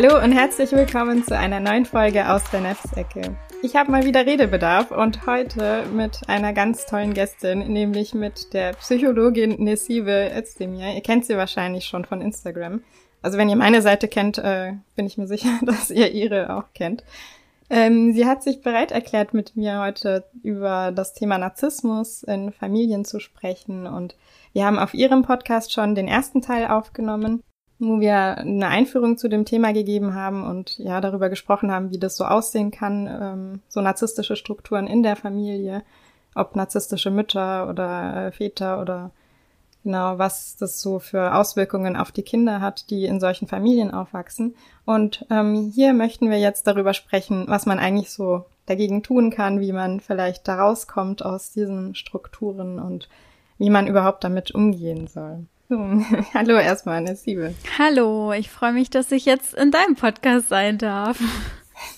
Hallo und herzlich willkommen zu einer neuen Folge aus der Nefsecke. Ich habe mal wieder Redebedarf und heute mit einer ganz tollen Gästin, nämlich mit der Psychologin Nesive Özdemir. Ihr kennt sie wahrscheinlich schon von Instagram. Also wenn ihr meine Seite kennt, äh, bin ich mir sicher, dass ihr ihre auch kennt. Ähm, sie hat sich bereit erklärt, mit mir heute über das Thema Narzissmus in Familien zu sprechen und wir haben auf ihrem Podcast schon den ersten Teil aufgenommen wo wir eine Einführung zu dem Thema gegeben haben und ja darüber gesprochen haben, wie das so aussehen kann, ähm, so narzisstische Strukturen in der Familie, ob narzisstische Mütter oder äh, Väter oder genau, was das so für Auswirkungen auf die Kinder hat, die in solchen Familien aufwachsen. Und ähm, hier möchten wir jetzt darüber sprechen, was man eigentlich so dagegen tun kann, wie man vielleicht da rauskommt aus diesen Strukturen und wie man überhaupt damit umgehen soll. Hallo erstmal, Nessibe. Hallo, ich freue mich, dass ich jetzt in deinem Podcast sein darf.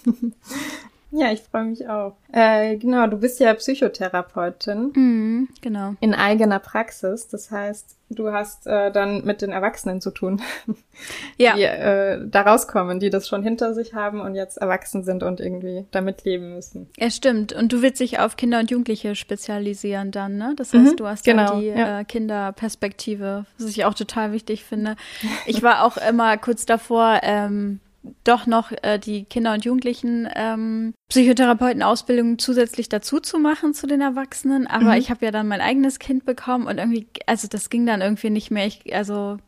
Ja, ich freue mich auch. Äh, genau, du bist ja Psychotherapeutin. Mm, genau. In eigener Praxis. Das heißt, du hast äh, dann mit den Erwachsenen zu tun, ja. die äh, da rauskommen, die das schon hinter sich haben und jetzt erwachsen sind und irgendwie damit leben müssen. Ja, stimmt. Und du willst dich auf Kinder und Jugendliche spezialisieren dann, ne? Das heißt, mhm, du hast genau, dann die ja. äh, Kinderperspektive, was ich auch total wichtig finde. Ich war auch immer kurz davor, ähm, doch noch äh, die Kinder- und Jugendlichen ähm, Psychotherapeuten-Ausbildung zusätzlich dazu zu machen zu den Erwachsenen. Aber mhm. ich habe ja dann mein eigenes Kind bekommen und irgendwie, also das ging dann irgendwie nicht mehr. Ich, also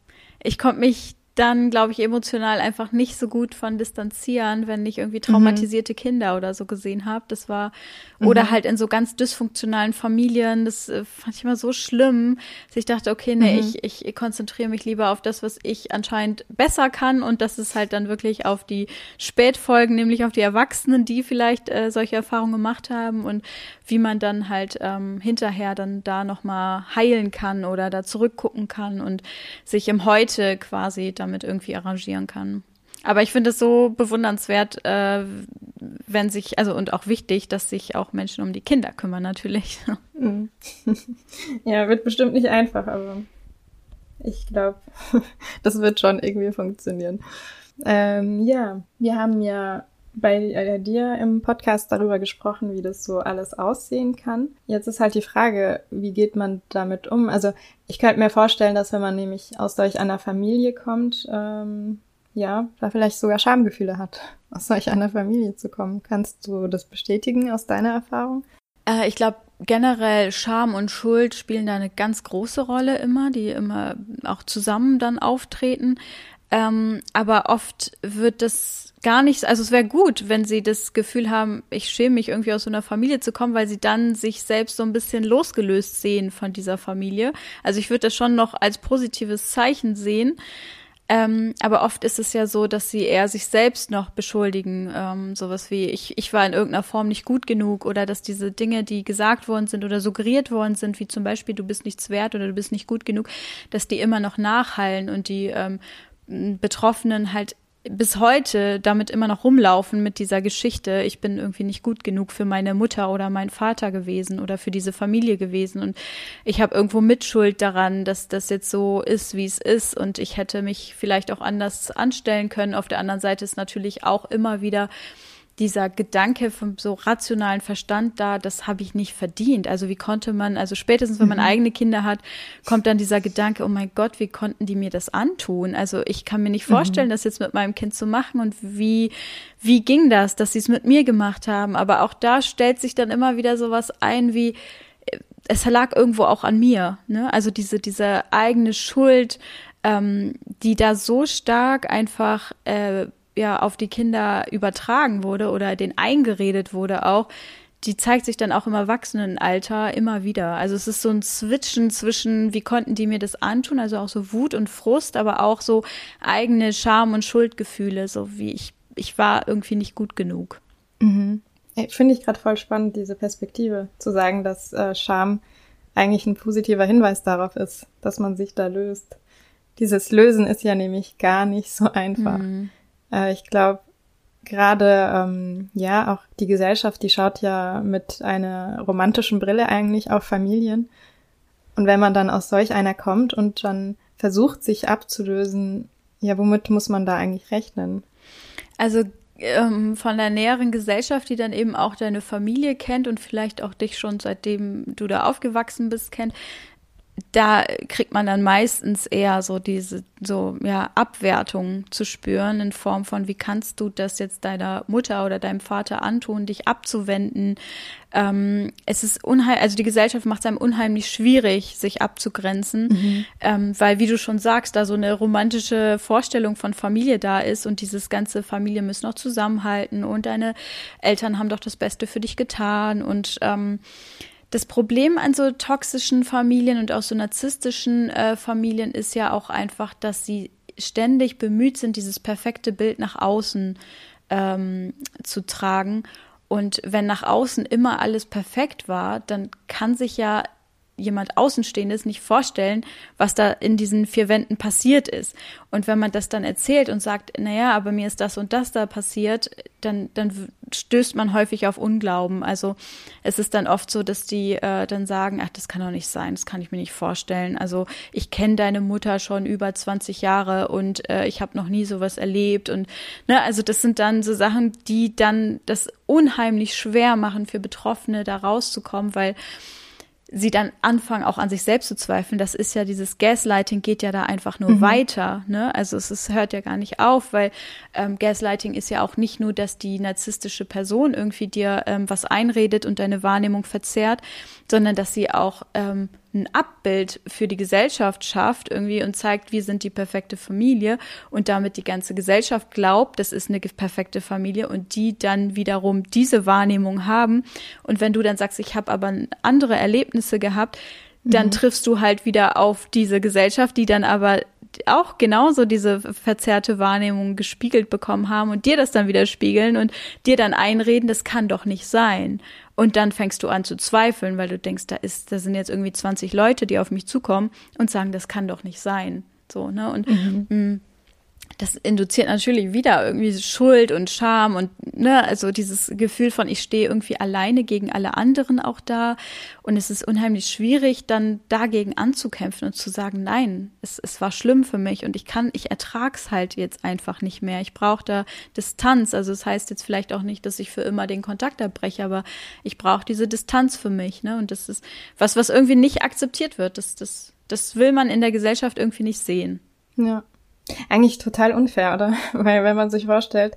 ich konnte mich dann, glaube ich, emotional einfach nicht so gut von distanzieren, wenn ich irgendwie traumatisierte mhm. Kinder oder so gesehen habe. Das war, mhm. oder halt in so ganz dysfunktionalen Familien, das äh, fand ich immer so schlimm, dass ich dachte, okay, nee, mhm. ich, ich konzentriere mich lieber auf das, was ich anscheinend besser kann und das ist halt dann wirklich auf die Spätfolgen, nämlich auf die Erwachsenen, die vielleicht äh, solche Erfahrungen gemacht haben und wie man dann halt ähm, hinterher dann da nochmal heilen kann oder da zurückgucken kann und sich im Heute quasi damit irgendwie arrangieren kann. Aber ich finde es so bewundernswert, äh, wenn sich, also und auch wichtig, dass sich auch Menschen um die Kinder kümmern, natürlich. Mhm. ja, wird bestimmt nicht einfach, aber ich glaube, das wird schon irgendwie funktionieren. Ähm, ja, wir haben ja bei äh, dir im Podcast darüber gesprochen, wie das so alles aussehen kann. Jetzt ist halt die Frage, wie geht man damit um? Also ich könnte mir vorstellen, dass wenn man nämlich aus solch einer Familie kommt, ähm, ja, da vielleicht sogar Schamgefühle hat, aus solch einer Familie zu kommen. Kannst du das bestätigen aus deiner Erfahrung? Äh, ich glaube, generell Scham und Schuld spielen da eine ganz große Rolle immer, die immer auch zusammen dann auftreten. Ähm, aber oft wird das gar nicht, also es wäre gut, wenn sie das Gefühl haben, ich schäme mich irgendwie aus so einer Familie zu kommen, weil sie dann sich selbst so ein bisschen losgelöst sehen von dieser Familie. Also ich würde das schon noch als positives Zeichen sehen. Ähm, aber oft ist es ja so, dass sie eher sich selbst noch beschuldigen, ähm, sowas wie ich, ich war in irgendeiner Form nicht gut genug oder dass diese Dinge, die gesagt worden sind oder suggeriert worden sind, wie zum Beispiel du bist nichts wert oder du bist nicht gut genug, dass die immer noch nachhallen und die ähm, Betroffenen halt bis heute damit immer noch rumlaufen mit dieser Geschichte, ich bin irgendwie nicht gut genug für meine Mutter oder meinen Vater gewesen oder für diese Familie gewesen und ich habe irgendwo Mitschuld daran, dass das jetzt so ist, wie es ist und ich hätte mich vielleicht auch anders anstellen können. Auf der anderen Seite ist natürlich auch immer wieder dieser Gedanke vom so rationalen Verstand da, das habe ich nicht verdient. Also wie konnte man, also spätestens wenn man mhm. eigene Kinder hat, kommt dann dieser Gedanke, oh mein Gott, wie konnten die mir das antun? Also ich kann mir nicht mhm. vorstellen, mhm. das jetzt mit meinem Kind zu machen und wie, wie ging das, dass sie es mit mir gemacht haben? Aber auch da stellt sich dann immer wieder sowas ein wie, es lag irgendwo auch an mir, ne? Also diese, diese eigene Schuld, ähm, die da so stark einfach äh, ja auf die Kinder übertragen wurde oder den eingeredet wurde auch, die zeigt sich dann auch im Erwachsenenalter immer wieder. Also es ist so ein Switchen zwischen, wie konnten die mir das antun, also auch so Wut und Frust, aber auch so eigene Scham- und Schuldgefühle, so wie ich, ich war irgendwie nicht gut genug. Mhm. Finde ich gerade voll spannend, diese Perspektive, zu sagen, dass äh, Scham eigentlich ein positiver Hinweis darauf ist, dass man sich da löst. Dieses Lösen ist ja nämlich gar nicht so einfach. Mhm. Äh, ich glaube, gerade ähm, ja auch die Gesellschaft, die schaut ja mit einer romantischen Brille eigentlich auf Familien. Und wenn man dann aus solch einer kommt und dann versucht, sich abzulösen, ja, womit muss man da eigentlich rechnen? Also ähm, von der näheren Gesellschaft, die dann eben auch deine Familie kennt und vielleicht auch dich schon seitdem du da aufgewachsen bist kennt, da kriegt man dann meistens eher so diese so ja Abwertung zu spüren in Form von wie kannst du das jetzt deiner Mutter oder deinem Vater antun, dich abzuwenden. Ähm, es ist unheimlich, also die Gesellschaft macht es einem unheimlich schwierig, sich abzugrenzen, mhm. ähm, weil wie du schon sagst, da so eine romantische Vorstellung von Familie da ist und dieses ganze Familie müssen auch zusammenhalten und deine Eltern haben doch das Beste für dich getan und ähm, das Problem an so toxischen Familien und auch so narzisstischen äh, Familien ist ja auch einfach, dass sie ständig bemüht sind, dieses perfekte Bild nach außen ähm, zu tragen. Und wenn nach außen immer alles perfekt war, dann kann sich ja jemand Außenstehendes nicht vorstellen, was da in diesen vier Wänden passiert ist. Und wenn man das dann erzählt und sagt, naja, aber mir ist das und das da passiert, dann, dann stößt man häufig auf Unglauben. Also es ist dann oft so, dass die äh, dann sagen, ach, das kann doch nicht sein, das kann ich mir nicht vorstellen. Also ich kenne deine Mutter schon über 20 Jahre und äh, ich habe noch nie sowas erlebt. Und ne, also das sind dann so Sachen, die dann das unheimlich schwer machen für Betroffene, da rauszukommen, weil sie dann anfangen auch an sich selbst zu zweifeln. Das ist ja dieses Gaslighting geht ja da einfach nur mhm. weiter. Ne? Also es, es hört ja gar nicht auf, weil ähm, Gaslighting ist ja auch nicht nur, dass die narzisstische Person irgendwie dir ähm, was einredet und deine Wahrnehmung verzerrt, sondern dass sie auch ähm, ein Abbild für die Gesellschaft schafft irgendwie und zeigt, wir sind die perfekte Familie und damit die ganze Gesellschaft glaubt, das ist eine perfekte Familie und die dann wiederum diese Wahrnehmung haben. Und wenn du dann sagst, ich habe aber andere Erlebnisse gehabt, dann mhm. triffst du halt wieder auf diese Gesellschaft, die dann aber auch genauso diese verzerrte Wahrnehmung gespiegelt bekommen haben und dir das dann wieder spiegeln und dir dann einreden, das kann doch nicht sein. Und dann fängst du an zu zweifeln, weil du denkst, da ist, da sind jetzt irgendwie 20 Leute, die auf mich zukommen und sagen, das kann doch nicht sein. So, ne? Und mhm. Das induziert natürlich wieder irgendwie Schuld und Scham und ne, also dieses Gefühl von ich stehe irgendwie alleine gegen alle anderen auch da und es ist unheimlich schwierig dann dagegen anzukämpfen und zu sagen, nein, es, es war schlimm für mich und ich kann, ich ertrag's halt jetzt einfach nicht mehr. Ich brauche da Distanz. Also es das heißt jetzt vielleicht auch nicht, dass ich für immer den Kontakt abbreche, aber ich brauche diese Distanz für mich, ne? Und das ist was, was irgendwie nicht akzeptiert wird. Das, das, das will man in der Gesellschaft irgendwie nicht sehen. Ja. Eigentlich total unfair, oder? Weil wenn man sich vorstellt,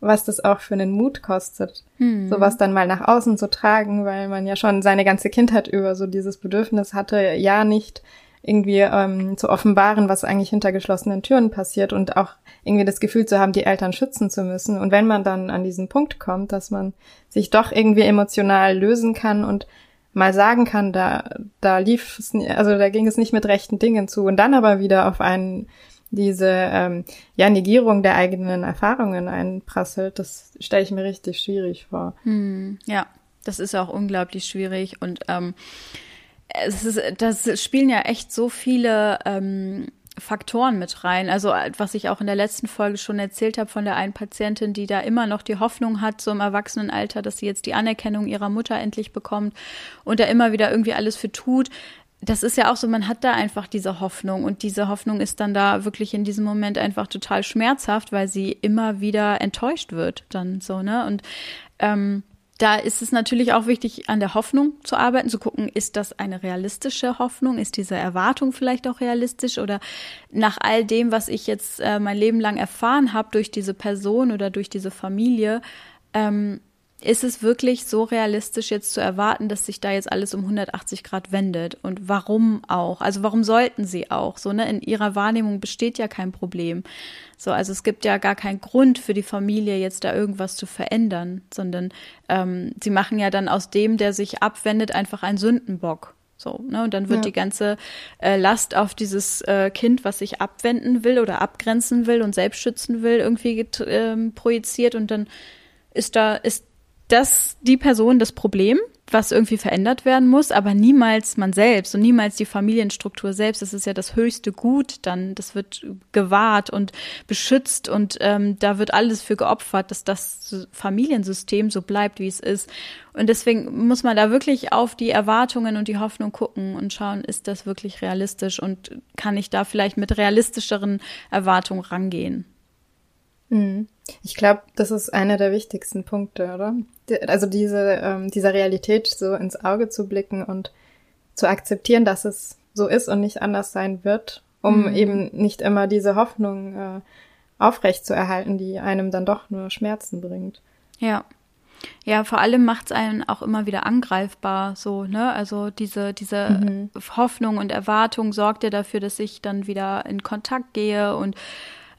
was das auch für einen Mut kostet, hm. sowas dann mal nach außen zu tragen, weil man ja schon seine ganze Kindheit über so dieses Bedürfnis hatte, ja nicht irgendwie ähm, zu offenbaren, was eigentlich hinter geschlossenen Türen passiert und auch irgendwie das Gefühl zu haben, die Eltern schützen zu müssen. Und wenn man dann an diesen Punkt kommt, dass man sich doch irgendwie emotional lösen kann und mal sagen kann, da, da lief es, also da ging es nicht mit rechten Dingen zu und dann aber wieder auf einen diese ähm, ja, Negierung der eigenen Erfahrungen einprasselt, das stelle ich mir richtig schwierig vor. Hm, ja, das ist auch unglaublich schwierig und ähm, es ist, das spielen ja echt so viele ähm, Faktoren mit rein. Also was ich auch in der letzten Folge schon erzählt habe von der einen Patientin, die da immer noch die Hoffnung hat, so im Erwachsenenalter, dass sie jetzt die Anerkennung ihrer Mutter endlich bekommt und da immer wieder irgendwie alles für tut das ist ja auch so, man hat da einfach diese Hoffnung und diese Hoffnung ist dann da wirklich in diesem Moment einfach total schmerzhaft, weil sie immer wieder enttäuscht wird dann so, ne? Und ähm, da ist es natürlich auch wichtig, an der Hoffnung zu arbeiten, zu gucken, ist das eine realistische Hoffnung? Ist diese Erwartung vielleicht auch realistisch? Oder nach all dem, was ich jetzt äh, mein Leben lang erfahren habe durch diese Person oder durch diese Familie, ähm, ist es wirklich so realistisch jetzt zu erwarten, dass sich da jetzt alles um 180 Grad wendet? Und warum auch? Also warum sollten sie auch? So, ne, in ihrer Wahrnehmung besteht ja kein Problem. So, also es gibt ja gar keinen Grund für die Familie jetzt da irgendwas zu verändern, sondern ähm, sie machen ja dann aus dem, der sich abwendet, einfach einen Sündenbock. So, ne? Und dann wird ja. die ganze äh, Last auf dieses äh, Kind, was sich abwenden will oder abgrenzen will und selbst schützen will, irgendwie ähm, projiziert und dann ist da, ist das die Person das Problem, was irgendwie verändert werden muss, aber niemals man selbst und niemals die Familienstruktur selbst. Das ist ja das höchste Gut dann. Das wird gewahrt und beschützt und ähm, da wird alles für geopfert, dass das Familiensystem so bleibt, wie es ist. Und deswegen muss man da wirklich auf die Erwartungen und die Hoffnung gucken und schauen, ist das wirklich realistisch und kann ich da vielleicht mit realistischeren Erwartungen rangehen. Mhm. Ich glaube, das ist einer der wichtigsten Punkte, oder? Also diese, ähm, dieser Realität so ins Auge zu blicken und zu akzeptieren, dass es so ist und nicht anders sein wird, um mhm. eben nicht immer diese Hoffnung äh, aufrecht zu erhalten, die einem dann doch nur Schmerzen bringt. Ja. Ja, vor allem macht es einen auch immer wieder angreifbar, so, ne? Also diese, diese mhm. Hoffnung und Erwartung sorgt ja dafür, dass ich dann wieder in Kontakt gehe und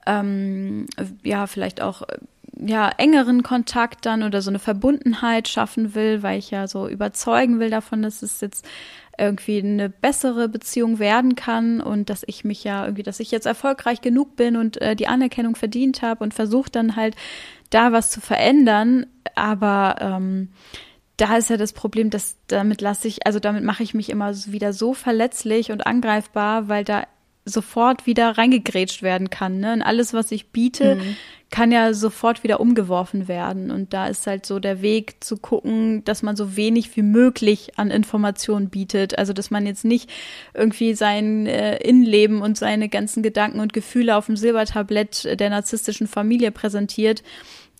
ähm, ja, vielleicht auch ja, engeren Kontakt dann oder so eine Verbundenheit schaffen will, weil ich ja so überzeugen will davon, dass es jetzt irgendwie eine bessere Beziehung werden kann und dass ich mich ja irgendwie, dass ich jetzt erfolgreich genug bin und äh, die Anerkennung verdient habe und versuche dann halt da was zu verändern. Aber ähm, da ist ja das Problem, dass damit lasse ich, also damit mache ich mich immer wieder so verletzlich und angreifbar, weil da sofort wieder reingegrätscht werden kann. Ne? Und alles, was ich biete, mhm. kann ja sofort wieder umgeworfen werden. Und da ist halt so der Weg zu gucken, dass man so wenig wie möglich an Informationen bietet. Also dass man jetzt nicht irgendwie sein äh, Innenleben und seine ganzen Gedanken und Gefühle auf dem Silbertablett der narzisstischen Familie präsentiert,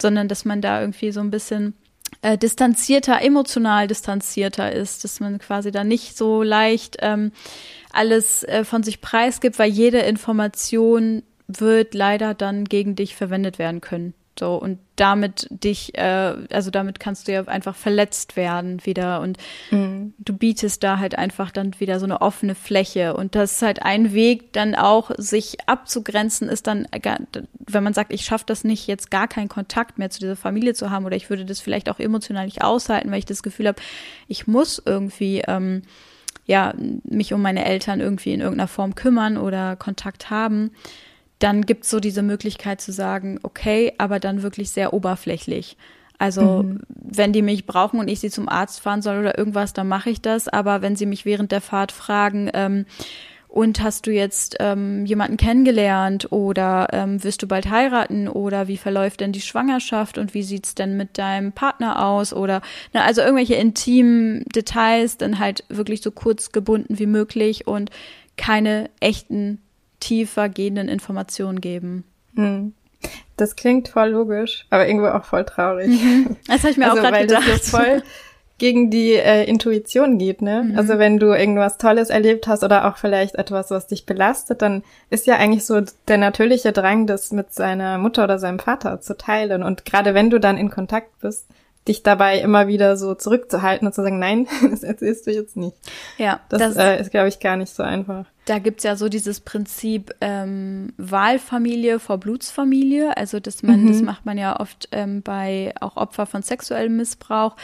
sondern dass man da irgendwie so ein bisschen äh, distanzierter, emotional distanzierter ist, dass man quasi da nicht so leicht ähm, alles äh, von sich preisgibt, weil jede Information wird leider dann gegen dich verwendet werden können. So, und damit dich, äh, also damit kannst du ja einfach verletzt werden wieder und mhm. du bietest da halt einfach dann wieder so eine offene Fläche. Und das ist halt ein Weg, dann auch sich abzugrenzen, ist dann, wenn man sagt, ich schaffe das nicht, jetzt gar keinen Kontakt mehr zu dieser Familie zu haben oder ich würde das vielleicht auch emotional nicht aushalten, weil ich das Gefühl habe, ich muss irgendwie ähm, ja, mich um meine Eltern irgendwie in irgendeiner Form kümmern oder Kontakt haben, dann gibt es so diese Möglichkeit zu sagen, okay, aber dann wirklich sehr oberflächlich. Also mhm. wenn die mich brauchen und ich sie zum Arzt fahren soll oder irgendwas, dann mache ich das. Aber wenn sie mich während der Fahrt fragen, ähm, und hast du jetzt ähm, jemanden kennengelernt oder ähm, wirst du bald heiraten oder wie verläuft denn die Schwangerschaft und wie sieht's denn mit deinem Partner aus oder na, also irgendwelche intimen Details dann halt wirklich so kurz gebunden wie möglich und keine echten tiefer gehenden Informationen geben. Hm. Das klingt voll logisch, aber irgendwo auch voll traurig. Mhm. Das habe ich mir also, auch gerade gedacht. Das voll gegen die äh, Intuition geht, ne? Mhm. Also wenn du irgendwas Tolles erlebt hast oder auch vielleicht etwas, was dich belastet, dann ist ja eigentlich so der natürliche Drang, das mit seiner Mutter oder seinem Vater zu teilen. Und gerade wenn du dann in Kontakt bist, dich dabei immer wieder so zurückzuhalten und zu sagen, nein, das erzählst du jetzt nicht. Ja. Das, das äh, ist, glaube ich, gar nicht so einfach. Da gibt's ja so dieses Prinzip ähm, Wahlfamilie vor Blutsfamilie. Also dass man, mhm. das macht man ja oft ähm, bei auch Opfer von sexuellem Missbrauch,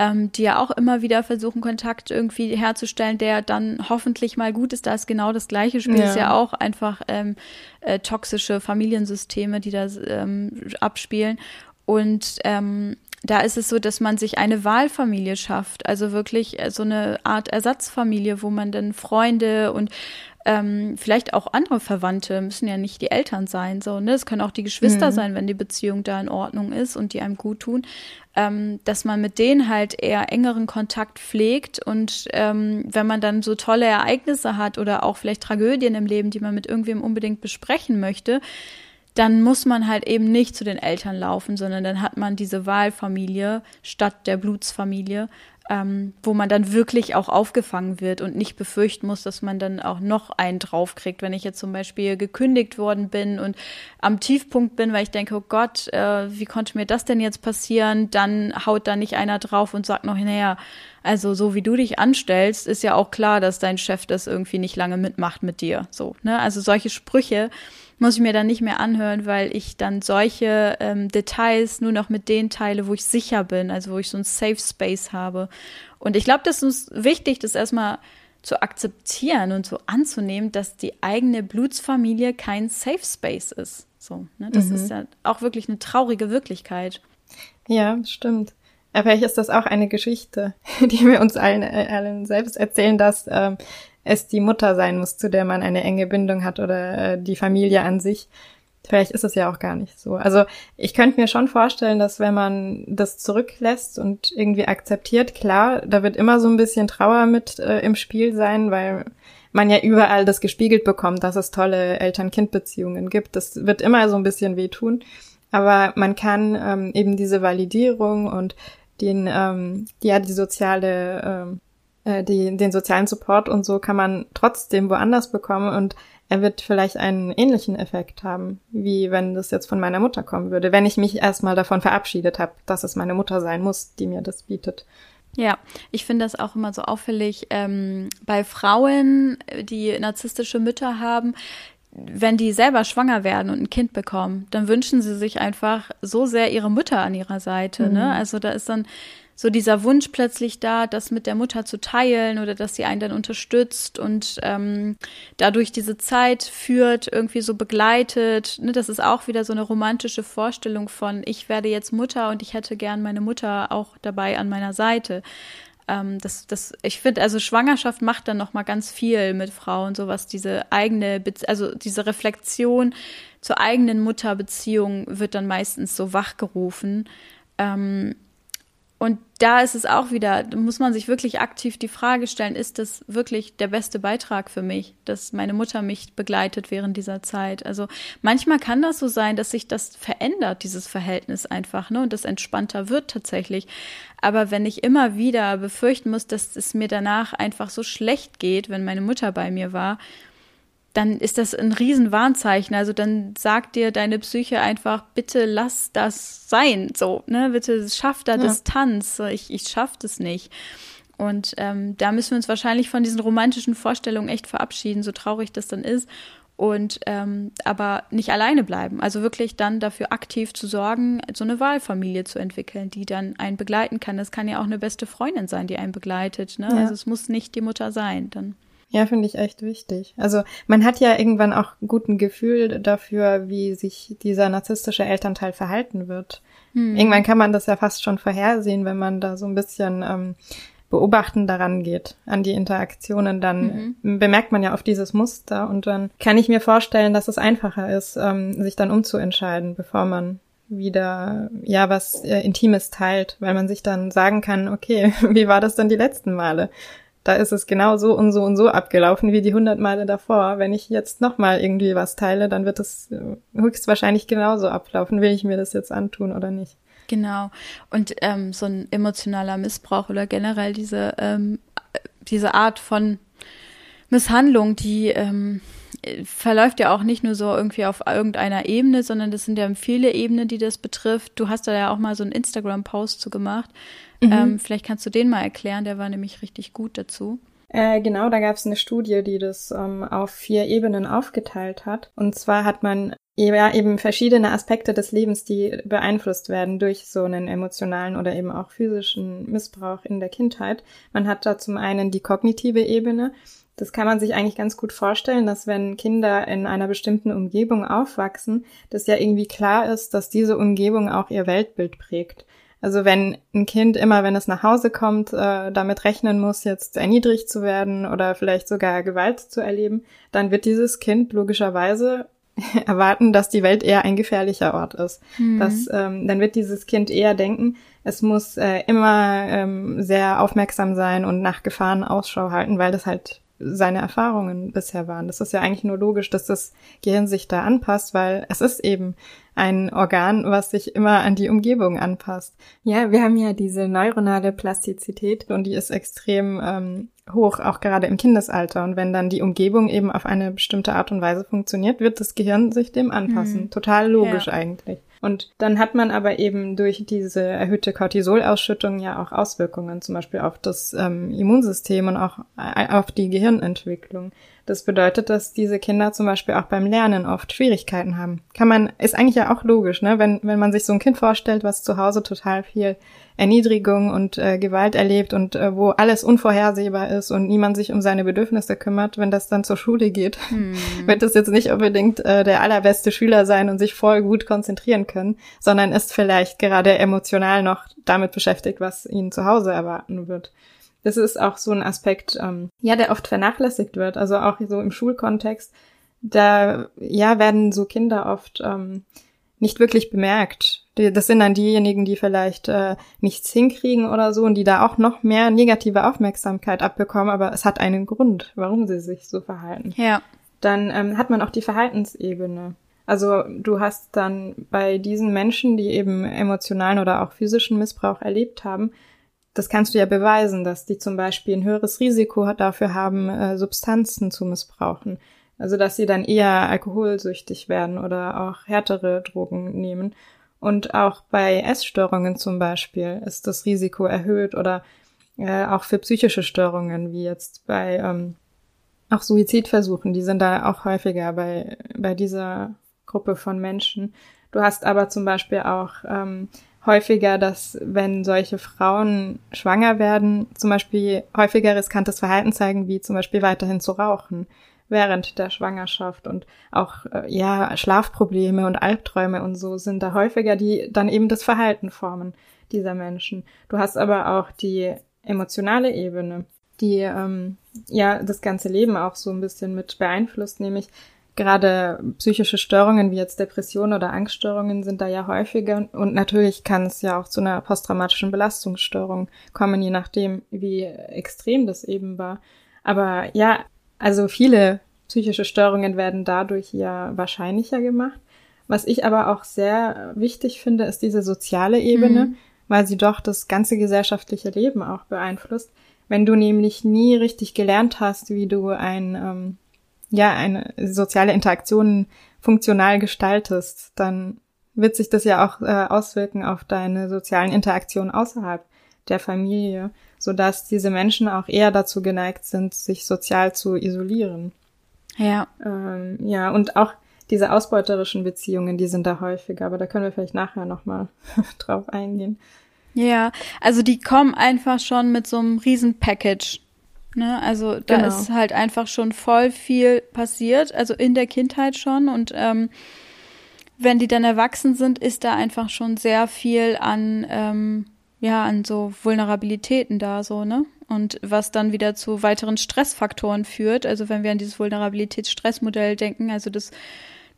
ähm, die ja auch immer wieder versuchen, Kontakt irgendwie herzustellen, der dann hoffentlich mal gut ist. Da ist genau das gleiche Spiel, ja. ist ja auch einfach ähm, äh, toxische Familiensysteme, die da ähm, abspielen. Und ähm, da ist es so, dass man sich eine Wahlfamilie schafft, also wirklich äh, so eine Art Ersatzfamilie, wo man dann Freunde und ähm, vielleicht auch andere Verwandte, müssen ja nicht die Eltern sein, so, ne? Es können auch die Geschwister mhm. sein, wenn die Beziehung da in Ordnung ist und die einem gut tun, ähm, dass man mit denen halt eher engeren Kontakt pflegt und ähm, wenn man dann so tolle Ereignisse hat oder auch vielleicht Tragödien im Leben, die man mit irgendwem unbedingt besprechen möchte, dann muss man halt eben nicht zu den Eltern laufen, sondern dann hat man diese Wahlfamilie statt der Blutsfamilie ähm, wo man dann wirklich auch aufgefangen wird und nicht befürchten muss, dass man dann auch noch einen draufkriegt. Wenn ich jetzt zum Beispiel gekündigt worden bin und am Tiefpunkt bin, weil ich denke, oh Gott, äh, wie konnte mir das denn jetzt passieren? Dann haut da nicht einer drauf und sagt noch, naja, also so wie du dich anstellst, ist ja auch klar, dass dein Chef das irgendwie nicht lange mitmacht mit dir. So, ne? Also solche Sprüche muss ich mir dann nicht mehr anhören, weil ich dann solche ähm, Details nur noch mit denen teile, wo ich sicher bin, also wo ich so ein Safe Space habe. Und ich glaube, das ist uns wichtig, das erstmal zu akzeptieren und so anzunehmen, dass die eigene Blutsfamilie kein Safe Space ist. So, ne? Das mhm. ist ja auch wirklich eine traurige Wirklichkeit. Ja, stimmt. Aber vielleicht ist das auch eine Geschichte, die wir uns allen, äh, allen selbst erzählen, dass ähm, es die Mutter sein muss, zu der man eine enge Bindung hat oder äh, die Familie an sich. Vielleicht ist es ja auch gar nicht so. Also ich könnte mir schon vorstellen, dass wenn man das zurücklässt und irgendwie akzeptiert, klar, da wird immer so ein bisschen Trauer mit äh, im Spiel sein, weil man ja überall das gespiegelt bekommt, dass es tolle Eltern-Kind-Beziehungen gibt. Das wird immer so ein bisschen wehtun. Aber man kann ähm, eben diese Validierung und den, ähm, ja, die soziale, ähm, äh, die, den sozialen Support und so kann man trotzdem woanders bekommen und er wird vielleicht einen ähnlichen Effekt haben, wie wenn das jetzt von meiner Mutter kommen würde, wenn ich mich erstmal davon verabschiedet habe, dass es meine Mutter sein muss, die mir das bietet. Ja, ich finde das auch immer so auffällig ähm, bei Frauen, die narzisstische Mütter haben. Wenn die selber schwanger werden und ein Kind bekommen, dann wünschen sie sich einfach so sehr ihre Mutter an ihrer Seite. Ne? Mhm. Ne? Also da ist dann so dieser Wunsch plötzlich da, das mit der Mutter zu teilen oder dass sie einen dann unterstützt und ähm, dadurch diese Zeit führt, irgendwie so begleitet. Ne, das ist auch wieder so eine romantische Vorstellung von, ich werde jetzt Mutter und ich hätte gern meine Mutter auch dabei an meiner Seite. Ähm, das, das, ich finde, also Schwangerschaft macht dann noch mal ganz viel mit Frauen, so was diese eigene, Be also diese Reflexion zur eigenen Mutterbeziehung wird dann meistens so wachgerufen. Ähm, und da ist es auch wieder, muss man sich wirklich aktiv die Frage stellen, ist das wirklich der beste Beitrag für mich, dass meine Mutter mich begleitet während dieser Zeit? Also manchmal kann das so sein, dass sich das verändert, dieses Verhältnis einfach, ne, und das entspannter wird tatsächlich. Aber wenn ich immer wieder befürchten muss, dass es mir danach einfach so schlecht geht, wenn meine Mutter bei mir war, dann ist das ein Riesenwarnzeichen. Also dann sagt dir deine Psyche einfach, bitte lass das sein. So, ne, bitte schaff da ja. Distanz. Ich, ich schaff das nicht. Und ähm, da müssen wir uns wahrscheinlich von diesen romantischen Vorstellungen echt verabschieden, so traurig das dann ist. Und ähm, aber nicht alleine bleiben. Also wirklich dann dafür aktiv zu sorgen, so eine Wahlfamilie zu entwickeln, die dann einen begleiten kann. Das kann ja auch eine beste Freundin sein, die einen begleitet. Ne? Ja. Also es muss nicht die Mutter sein. Dann. Ja, finde ich echt wichtig. Also man hat ja irgendwann auch ein guten Gefühl dafür, wie sich dieser narzisstische Elternteil verhalten wird. Hm. Irgendwann kann man das ja fast schon vorhersehen, wenn man da so ein bisschen ähm, beobachten daran geht, an die Interaktionen, dann mhm. bemerkt man ja auf dieses Muster und dann kann ich mir vorstellen, dass es einfacher ist, ähm, sich dann umzuentscheiden, bevor man wieder ja was äh, Intimes teilt, weil man sich dann sagen kann, okay, wie war das denn die letzten Male? Da ist es genau so und so und so abgelaufen wie die hundert Male davor. Wenn ich jetzt nochmal irgendwie was teile, dann wird es äh, höchstwahrscheinlich genauso ablaufen. Will ich mir das jetzt antun oder nicht? Genau. Und ähm, so ein emotionaler Missbrauch oder generell diese, ähm, diese Art von Misshandlung, die ähm, verläuft ja auch nicht nur so irgendwie auf irgendeiner Ebene, sondern das sind ja viele Ebenen, die das betrifft. Du hast da ja auch mal so einen Instagram-Post zu gemacht, Mhm. Ähm, vielleicht kannst du den mal erklären, der war nämlich richtig gut dazu. Äh, genau, da gab es eine Studie, die das ähm, auf vier Ebenen aufgeteilt hat. Und zwar hat man ja, eben verschiedene Aspekte des Lebens, die beeinflusst werden durch so einen emotionalen oder eben auch physischen Missbrauch in der Kindheit. Man hat da zum einen die kognitive Ebene. Das kann man sich eigentlich ganz gut vorstellen, dass wenn Kinder in einer bestimmten Umgebung aufwachsen, dass ja irgendwie klar ist, dass diese Umgebung auch ihr Weltbild prägt. Also wenn ein Kind immer, wenn es nach Hause kommt, äh, damit rechnen muss, jetzt erniedrigt zu werden oder vielleicht sogar Gewalt zu erleben, dann wird dieses Kind logischerweise erwarten, dass die Welt eher ein gefährlicher Ort ist. Mhm. Das, ähm, dann wird dieses Kind eher denken, es muss äh, immer ähm, sehr aufmerksam sein und nach Gefahren Ausschau halten, weil das halt seine Erfahrungen bisher waren. Das ist ja eigentlich nur logisch, dass das Gehirn sich da anpasst, weil es ist eben ein Organ, was sich immer an die Umgebung anpasst. Ja, wir haben ja diese neuronale Plastizität und die ist extrem ähm, hoch, auch gerade im Kindesalter. Und wenn dann die Umgebung eben auf eine bestimmte Art und Weise funktioniert, wird das Gehirn sich dem anpassen. Hm. Total logisch ja. eigentlich. Und dann hat man aber eben durch diese erhöhte Cortisolausschüttung ja auch Auswirkungen, zum Beispiel auf das ähm, Immunsystem und auch äh, auf die Gehirnentwicklung. Das bedeutet, dass diese Kinder zum Beispiel auch beim Lernen oft Schwierigkeiten haben. Kann man, ist eigentlich ja auch logisch, ne? Wenn, wenn man sich so ein Kind vorstellt, was zu Hause total viel Erniedrigung und äh, Gewalt erlebt und äh, wo alles unvorhersehbar ist und niemand sich um seine Bedürfnisse kümmert, wenn das dann zur Schule geht, hm. wird das jetzt nicht unbedingt äh, der allerbeste Schüler sein und sich voll gut konzentrieren können, sondern ist vielleicht gerade emotional noch damit beschäftigt, was ihn zu Hause erwarten wird. Das ist auch so ein Aspekt, ähm, ja, der oft vernachlässigt wird. Also auch so im Schulkontext, da ja werden so Kinder oft ähm, nicht wirklich bemerkt. Die, das sind dann diejenigen, die vielleicht äh, nichts hinkriegen oder so und die da auch noch mehr negative Aufmerksamkeit abbekommen, aber es hat einen Grund, warum sie sich so verhalten. Ja. Dann ähm, hat man auch die Verhaltensebene. Also du hast dann bei diesen Menschen, die eben emotionalen oder auch physischen Missbrauch erlebt haben, das kannst du ja beweisen, dass die zum Beispiel ein höheres Risiko dafür haben, äh, Substanzen zu missbrauchen. Also dass sie dann eher alkoholsüchtig werden oder auch härtere Drogen nehmen. Und auch bei Essstörungen zum Beispiel ist das Risiko erhöht oder äh, auch für psychische Störungen, wie jetzt bei ähm, auch Suizidversuchen, die sind da auch häufiger bei, bei dieser Gruppe von Menschen. Du hast aber zum Beispiel auch ähm, häufiger, dass wenn solche Frauen schwanger werden, zum Beispiel häufiger riskantes Verhalten zeigen, wie zum Beispiel weiterhin zu rauchen während der Schwangerschaft und auch äh, ja Schlafprobleme und Albträume und so sind da häufiger, die dann eben das Verhalten formen dieser Menschen. Du hast aber auch die emotionale Ebene, die ähm, ja das ganze Leben auch so ein bisschen mit beeinflusst, nämlich gerade psychische Störungen wie jetzt Depressionen oder Angststörungen sind da ja häufiger und natürlich kann es ja auch zu einer posttraumatischen Belastungsstörung kommen, je nachdem, wie extrem das eben war. Aber ja, also viele psychische Störungen werden dadurch ja wahrscheinlicher gemacht. Was ich aber auch sehr wichtig finde, ist diese soziale Ebene, mhm. weil sie doch das ganze gesellschaftliche Leben auch beeinflusst. Wenn du nämlich nie richtig gelernt hast, wie du ein ähm, ja eine soziale Interaktion funktional gestaltest, dann wird sich das ja auch äh, auswirken auf deine sozialen Interaktionen außerhalb der Familie, so dass diese Menschen auch eher dazu geneigt sind, sich sozial zu isolieren. Ja. Ähm, ja, und auch diese ausbeuterischen Beziehungen, die sind da häufiger, aber da können wir vielleicht nachher nochmal drauf eingehen. Ja, also die kommen einfach schon mit so einem riesen Package Ne, also da genau. ist halt einfach schon voll viel passiert, also in der Kindheit schon. Und ähm, wenn die dann erwachsen sind, ist da einfach schon sehr viel an, ähm, ja, an so Vulnerabilitäten da, so, ne? Und was dann wieder zu weiteren Stressfaktoren führt. Also wenn wir an dieses Vulnerabilitätsstressmodell denken, also das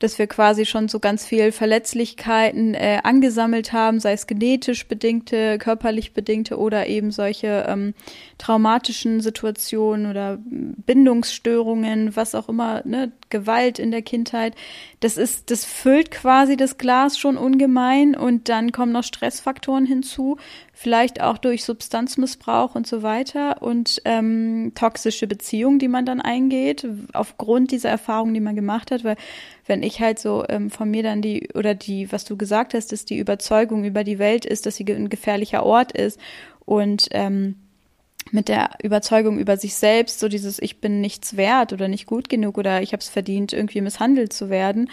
dass wir quasi schon so ganz viel Verletzlichkeiten äh, angesammelt haben, sei es genetisch bedingte, körperlich bedingte oder eben solche ähm, traumatischen Situationen oder Bindungsstörungen, was auch immer, ne, Gewalt in der Kindheit. Das ist, das füllt quasi das Glas schon ungemein und dann kommen noch Stressfaktoren hinzu, vielleicht auch durch Substanzmissbrauch und so weiter und ähm, toxische Beziehungen, die man dann eingeht, aufgrund dieser Erfahrungen, die man gemacht hat, weil wenn ich halt so ähm, von mir dann die, oder die, was du gesagt hast, dass die Überzeugung über die Welt ist, dass sie ein gefährlicher Ort ist und ähm, mit der Überzeugung über sich selbst, so dieses Ich bin nichts wert oder nicht gut genug oder ich habe es verdient, irgendwie misshandelt zu werden.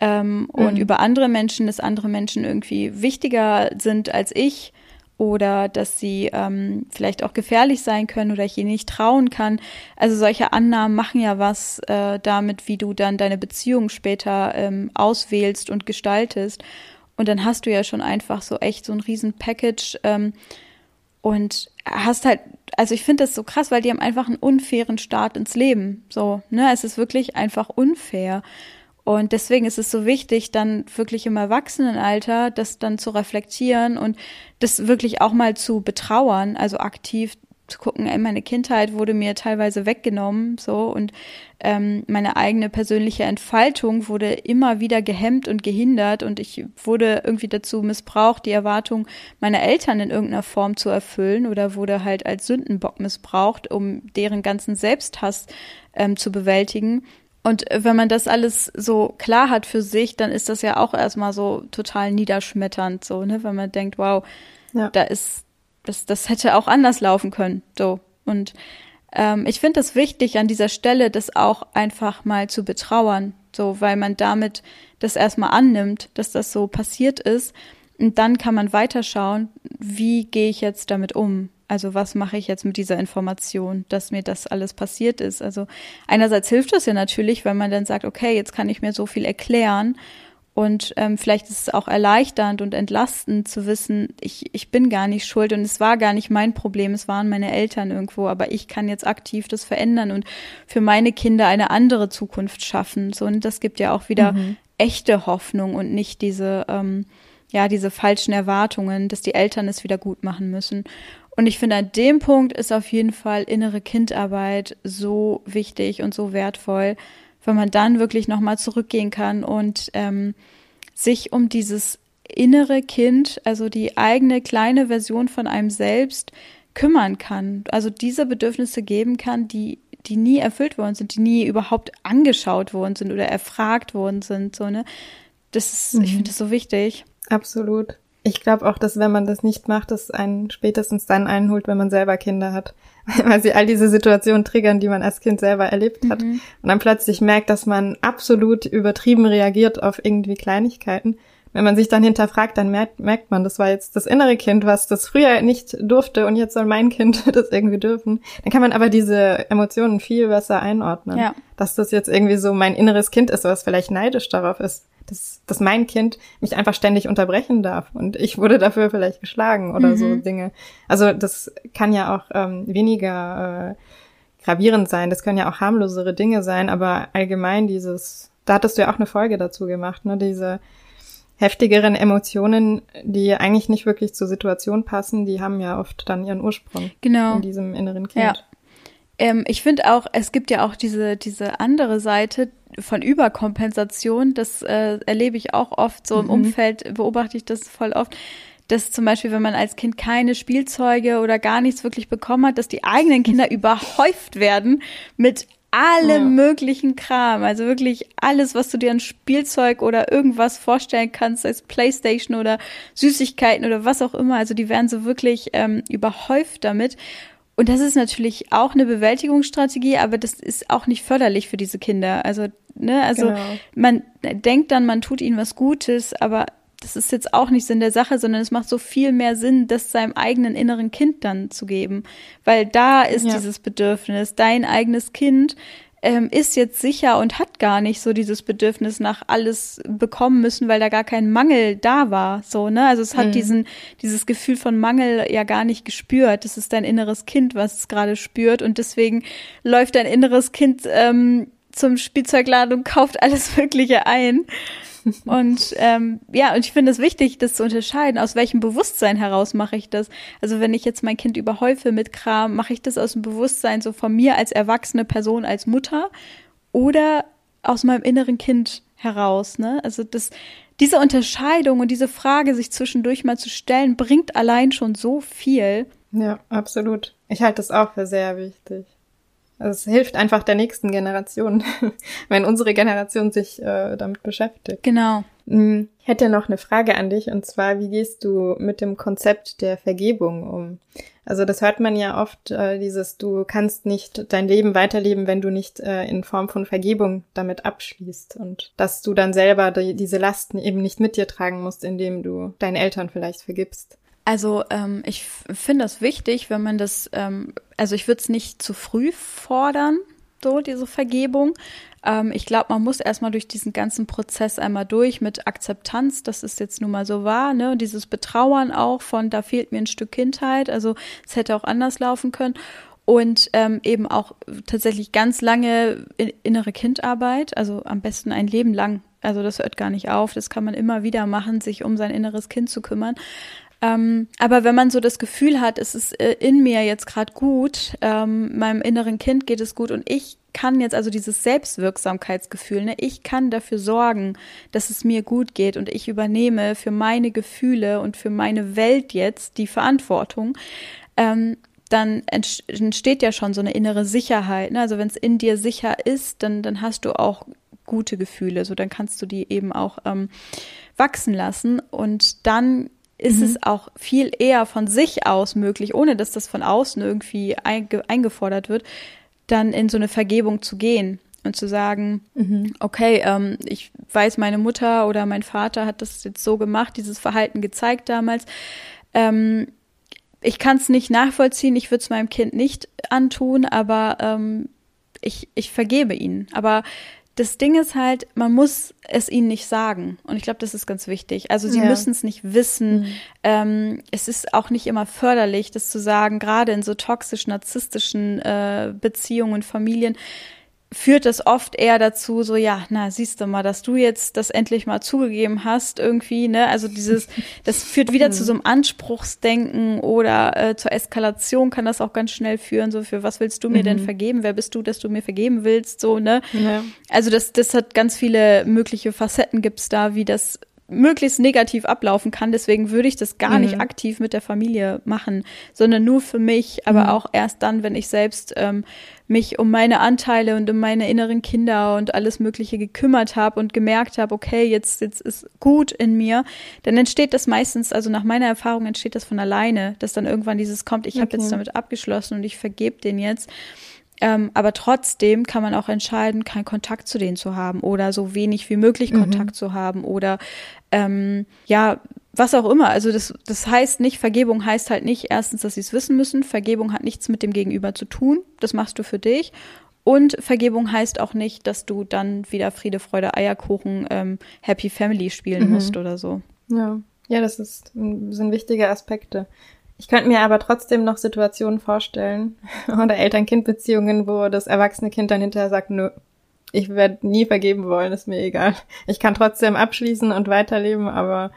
Ähm, mhm. Und über andere Menschen, dass andere Menschen irgendwie wichtiger sind als ich oder dass sie ähm, vielleicht auch gefährlich sein können oder ich ihnen nicht trauen kann. Also solche Annahmen machen ja was äh, damit, wie du dann deine Beziehung später ähm, auswählst und gestaltest. Und dann hast du ja schon einfach so echt so ein riesen Package ähm, und hast halt, also ich finde das so krass, weil die haben einfach einen unfairen Start ins Leben. So, ne? Es ist wirklich einfach unfair. Und deswegen ist es so wichtig, dann wirklich im Erwachsenenalter das dann zu reflektieren und das wirklich auch mal zu betrauern, also aktiv zu gucken, ey, meine Kindheit wurde mir teilweise weggenommen, so und ähm, meine eigene persönliche Entfaltung wurde immer wieder gehemmt und gehindert und ich wurde irgendwie dazu missbraucht, die Erwartung meiner Eltern in irgendeiner Form zu erfüllen oder wurde halt als Sündenbock missbraucht, um deren ganzen Selbsthass ähm, zu bewältigen. Und äh, wenn man das alles so klar hat für sich, dann ist das ja auch erstmal so total niederschmetternd, so, ne, wenn man denkt, wow, ja. da ist, das, das hätte auch anders laufen können, so. Und ähm, ich finde es wichtig, an dieser Stelle das auch einfach mal zu betrauern, so, weil man damit das erstmal annimmt, dass das so passiert ist. Und dann kann man weiterschauen, wie gehe ich jetzt damit um? Also was mache ich jetzt mit dieser Information, dass mir das alles passiert ist? Also einerseits hilft das ja natürlich, wenn man dann sagt, okay, jetzt kann ich mir so viel erklären und ähm, vielleicht ist es auch erleichternd und entlastend zu wissen, ich, ich bin gar nicht schuld und es war gar nicht mein Problem, es waren meine Eltern irgendwo, aber ich kann jetzt aktiv das verändern und für meine Kinder eine andere Zukunft schaffen. So, und das gibt ja auch wieder mhm. echte Hoffnung und nicht diese, ähm, ja, diese falschen Erwartungen, dass die Eltern es wieder gut machen müssen. Und ich finde, an dem Punkt ist auf jeden Fall innere Kindarbeit so wichtig und so wertvoll, wenn man dann wirklich nochmal zurückgehen kann und ähm, sich um dieses innere Kind, also die eigene kleine Version von einem selbst kümmern kann. Also diese Bedürfnisse geben kann, die die nie erfüllt worden sind, die nie überhaupt angeschaut worden sind oder erfragt worden sind. So, ne? Das ist, mhm. ich finde das so wichtig. Absolut. Ich glaube auch, dass wenn man das nicht macht, das einen spätestens dann einholt, wenn man selber Kinder hat. Weil sie all diese Situationen triggern, die man als Kind selber erlebt hat. Mhm. Und dann plötzlich merkt, dass man absolut übertrieben reagiert auf irgendwie Kleinigkeiten wenn man sich dann hinterfragt, dann merkt, merkt man, das war jetzt das innere Kind, was das früher nicht durfte und jetzt soll mein Kind das irgendwie dürfen. Dann kann man aber diese Emotionen viel besser einordnen. Ja. Dass das jetzt irgendwie so mein inneres Kind ist, was vielleicht neidisch darauf ist, dass, dass mein Kind mich einfach ständig unterbrechen darf und ich wurde dafür vielleicht geschlagen oder mhm. so Dinge. Also das kann ja auch ähm, weniger äh, gravierend sein, das können ja auch harmlosere Dinge sein, aber allgemein dieses, da hattest du ja auch eine Folge dazu gemacht, ne, diese heftigeren Emotionen, die eigentlich nicht wirklich zur Situation passen, die haben ja oft dann ihren Ursprung genau. in diesem inneren Kind. Ja. Ähm, ich finde auch, es gibt ja auch diese, diese andere Seite von Überkompensation. Das äh, erlebe ich auch oft so im mhm. Umfeld, beobachte ich das voll oft. Dass zum Beispiel, wenn man als Kind keine Spielzeuge oder gar nichts wirklich bekommen hat, dass die eigenen Kinder überhäuft werden mit alle ja. möglichen Kram, also wirklich alles, was du dir an Spielzeug oder irgendwas vorstellen kannst, als Playstation oder Süßigkeiten oder was auch immer. Also die werden so wirklich ähm, überhäuft damit. Und das ist natürlich auch eine Bewältigungsstrategie, aber das ist auch nicht förderlich für diese Kinder. Also, ne, also genau. man denkt dann, man tut ihnen was Gutes, aber das ist jetzt auch nicht Sinn der Sache, sondern es macht so viel mehr Sinn, das seinem eigenen inneren Kind dann zu geben. Weil da ist ja. dieses Bedürfnis, dein eigenes Kind ähm, ist jetzt sicher und hat gar nicht so dieses Bedürfnis nach alles bekommen müssen, weil da gar kein Mangel da war. So, ne? Also es hat mhm. diesen, dieses Gefühl von Mangel ja gar nicht gespürt. Das ist dein inneres Kind, was es gerade spürt. Und deswegen läuft dein inneres Kind ähm, zum Spielzeugladen und kauft alles Mögliche ein und ähm, ja, und ich finde es wichtig, das zu unterscheiden, aus welchem Bewusstsein heraus mache ich das. Also wenn ich jetzt mein Kind überhäufe mit Kram, mache ich das aus dem Bewusstsein so von mir als erwachsene Person, als Mutter oder aus meinem inneren Kind heraus. Ne? Also das, diese Unterscheidung und diese Frage, sich zwischendurch mal zu stellen, bringt allein schon so viel. Ja, absolut. Ich halte das auch für sehr wichtig. Es hilft einfach der nächsten Generation, wenn unsere Generation sich äh, damit beschäftigt. Genau. Hm, ich hätte noch eine Frage an dich und zwar, wie gehst du mit dem Konzept der Vergebung um? Also das hört man ja oft, äh, dieses, du kannst nicht dein Leben weiterleben, wenn du nicht äh, in Form von Vergebung damit abschließt und dass du dann selber die, diese Lasten eben nicht mit dir tragen musst, indem du deinen Eltern vielleicht vergibst. Also ähm, ich finde das wichtig, wenn man das, ähm, also ich würde es nicht zu früh fordern, so diese Vergebung. Ähm, ich glaube, man muss erstmal durch diesen ganzen Prozess einmal durch mit Akzeptanz, dass es jetzt nun mal so war, ne? Und dieses Betrauern auch von, da fehlt mir ein Stück Kindheit, also es hätte auch anders laufen können. Und ähm, eben auch tatsächlich ganz lange innere Kindarbeit, also am besten ein Leben lang. Also das hört gar nicht auf, das kann man immer wieder machen, sich um sein inneres Kind zu kümmern. Ähm, aber wenn man so das Gefühl hat, es ist äh, in mir jetzt gerade gut, ähm, meinem inneren Kind geht es gut und ich kann jetzt also dieses Selbstwirksamkeitsgefühl, ne, ich kann dafür sorgen, dass es mir gut geht und ich übernehme für meine Gefühle und für meine Welt jetzt die Verantwortung, ähm, dann entsteht ja schon so eine innere Sicherheit. Ne? Also wenn es in dir sicher ist, dann, dann hast du auch gute Gefühle. So dann kannst du die eben auch ähm, wachsen lassen und dann ist mhm. es auch viel eher von sich aus möglich, ohne dass das von außen irgendwie einge eingefordert wird, dann in so eine Vergebung zu gehen und zu sagen, mhm. okay, ähm, ich weiß, meine Mutter oder mein Vater hat das jetzt so gemacht, dieses Verhalten gezeigt damals. Ähm, ich kann es nicht nachvollziehen, ich würde es meinem Kind nicht antun, aber ähm, ich, ich vergebe ihnen. Aber das Ding ist halt, man muss es ihnen nicht sagen. Und ich glaube, das ist ganz wichtig. Also sie ja. müssen es nicht wissen. Mhm. Ähm, es ist auch nicht immer förderlich, das zu sagen, gerade in so toxisch narzisstischen äh, Beziehungen, Familien. Führt das oft eher dazu, so ja, na siehst du mal, dass du jetzt das endlich mal zugegeben hast irgendwie, ne? Also dieses, das führt wieder zu so einem Anspruchsdenken oder äh, zur Eskalation kann das auch ganz schnell führen. So für was willst du mir mhm. denn vergeben? Wer bist du, dass du mir vergeben willst? So ne? Ja. Also das, das hat ganz viele mögliche Facetten gibt's da, wie das möglichst negativ ablaufen kann. Deswegen würde ich das gar mhm. nicht aktiv mit der Familie machen, sondern nur für mich, aber mhm. auch erst dann, wenn ich selbst ähm, mich um meine Anteile und um meine inneren Kinder und alles Mögliche gekümmert habe und gemerkt habe, okay, jetzt, jetzt ist gut in mir, dann entsteht das meistens, also nach meiner Erfahrung entsteht das von alleine, dass dann irgendwann dieses kommt, ich okay. habe jetzt damit abgeschlossen und ich vergebe den jetzt. Ähm, aber trotzdem kann man auch entscheiden, keinen Kontakt zu denen zu haben oder so wenig wie möglich mhm. Kontakt zu haben oder ähm, ja, was auch immer. Also das, das heißt nicht, Vergebung heißt halt nicht erstens, dass sie es wissen müssen. Vergebung hat nichts mit dem Gegenüber zu tun. Das machst du für dich. Und Vergebung heißt auch nicht, dass du dann wieder Friede, Freude, Eierkuchen, ähm, Happy Family spielen mhm. musst oder so. Ja, ja, das ist, sind wichtige Aspekte. Ich könnte mir aber trotzdem noch Situationen vorstellen oder Eltern-Kind-Beziehungen, wo das erwachsene Kind dann hinterher sagt, nö, ich werde nie vergeben wollen, ist mir egal. Ich kann trotzdem abschließen und weiterleben, aber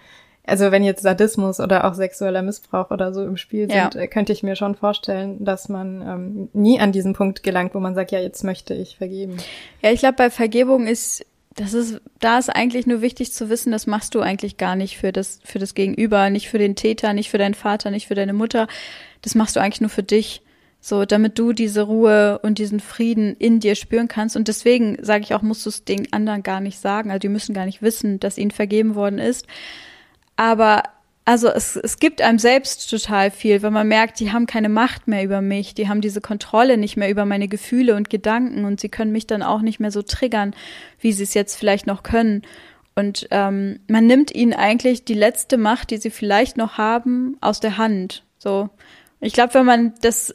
also wenn jetzt Sadismus oder auch sexueller Missbrauch oder so im Spiel sind, ja. Äh, könnte ich mir schon vorstellen, dass man ähm, nie an diesen Punkt gelangt, wo man sagt, ja, jetzt möchte ich vergeben. Ja, ich glaube, bei Vergebung ist das ist, da ist eigentlich nur wichtig zu wissen, das machst du eigentlich gar nicht für das, für das Gegenüber, nicht für den Täter, nicht für deinen Vater, nicht für deine Mutter. Das machst du eigentlich nur für dich. So, damit du diese Ruhe und diesen Frieden in dir spüren kannst. Und deswegen sage ich auch, musst du es den anderen gar nicht sagen. Also die müssen gar nicht wissen, dass ihnen vergeben worden ist. Aber also es, es gibt einem selbst total viel, wenn man merkt, die haben keine Macht mehr über mich, die haben diese Kontrolle nicht mehr über meine Gefühle und Gedanken und sie können mich dann auch nicht mehr so triggern, wie sie es jetzt vielleicht noch können. Und ähm, man nimmt ihnen eigentlich die letzte Macht, die sie vielleicht noch haben, aus der Hand. So, ich glaube, wenn man das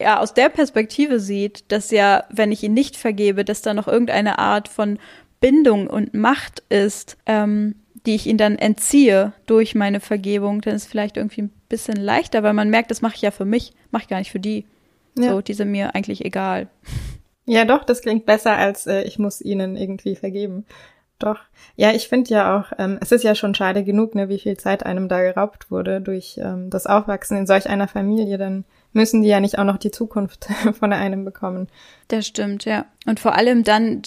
ja aus der Perspektive sieht, dass ja, wenn ich ihn nicht vergebe, dass da noch irgendeine Art von Bindung und Macht ist, ähm, die ich ihnen dann entziehe durch meine Vergebung, dann ist es vielleicht irgendwie ein bisschen leichter, weil man merkt, das mache ich ja für mich, mache ich gar nicht für die. Ja. So, die sind mir eigentlich egal. Ja, doch, das klingt besser als äh, ich muss ihnen irgendwie vergeben. Doch. Ja, ich finde ja auch, ähm, es ist ja schon schade genug, ne, wie viel Zeit einem da geraubt wurde durch ähm, das Aufwachsen in solch einer Familie. Dann müssen die ja nicht auch noch die Zukunft von einem bekommen. Das stimmt, ja. Und vor allem dann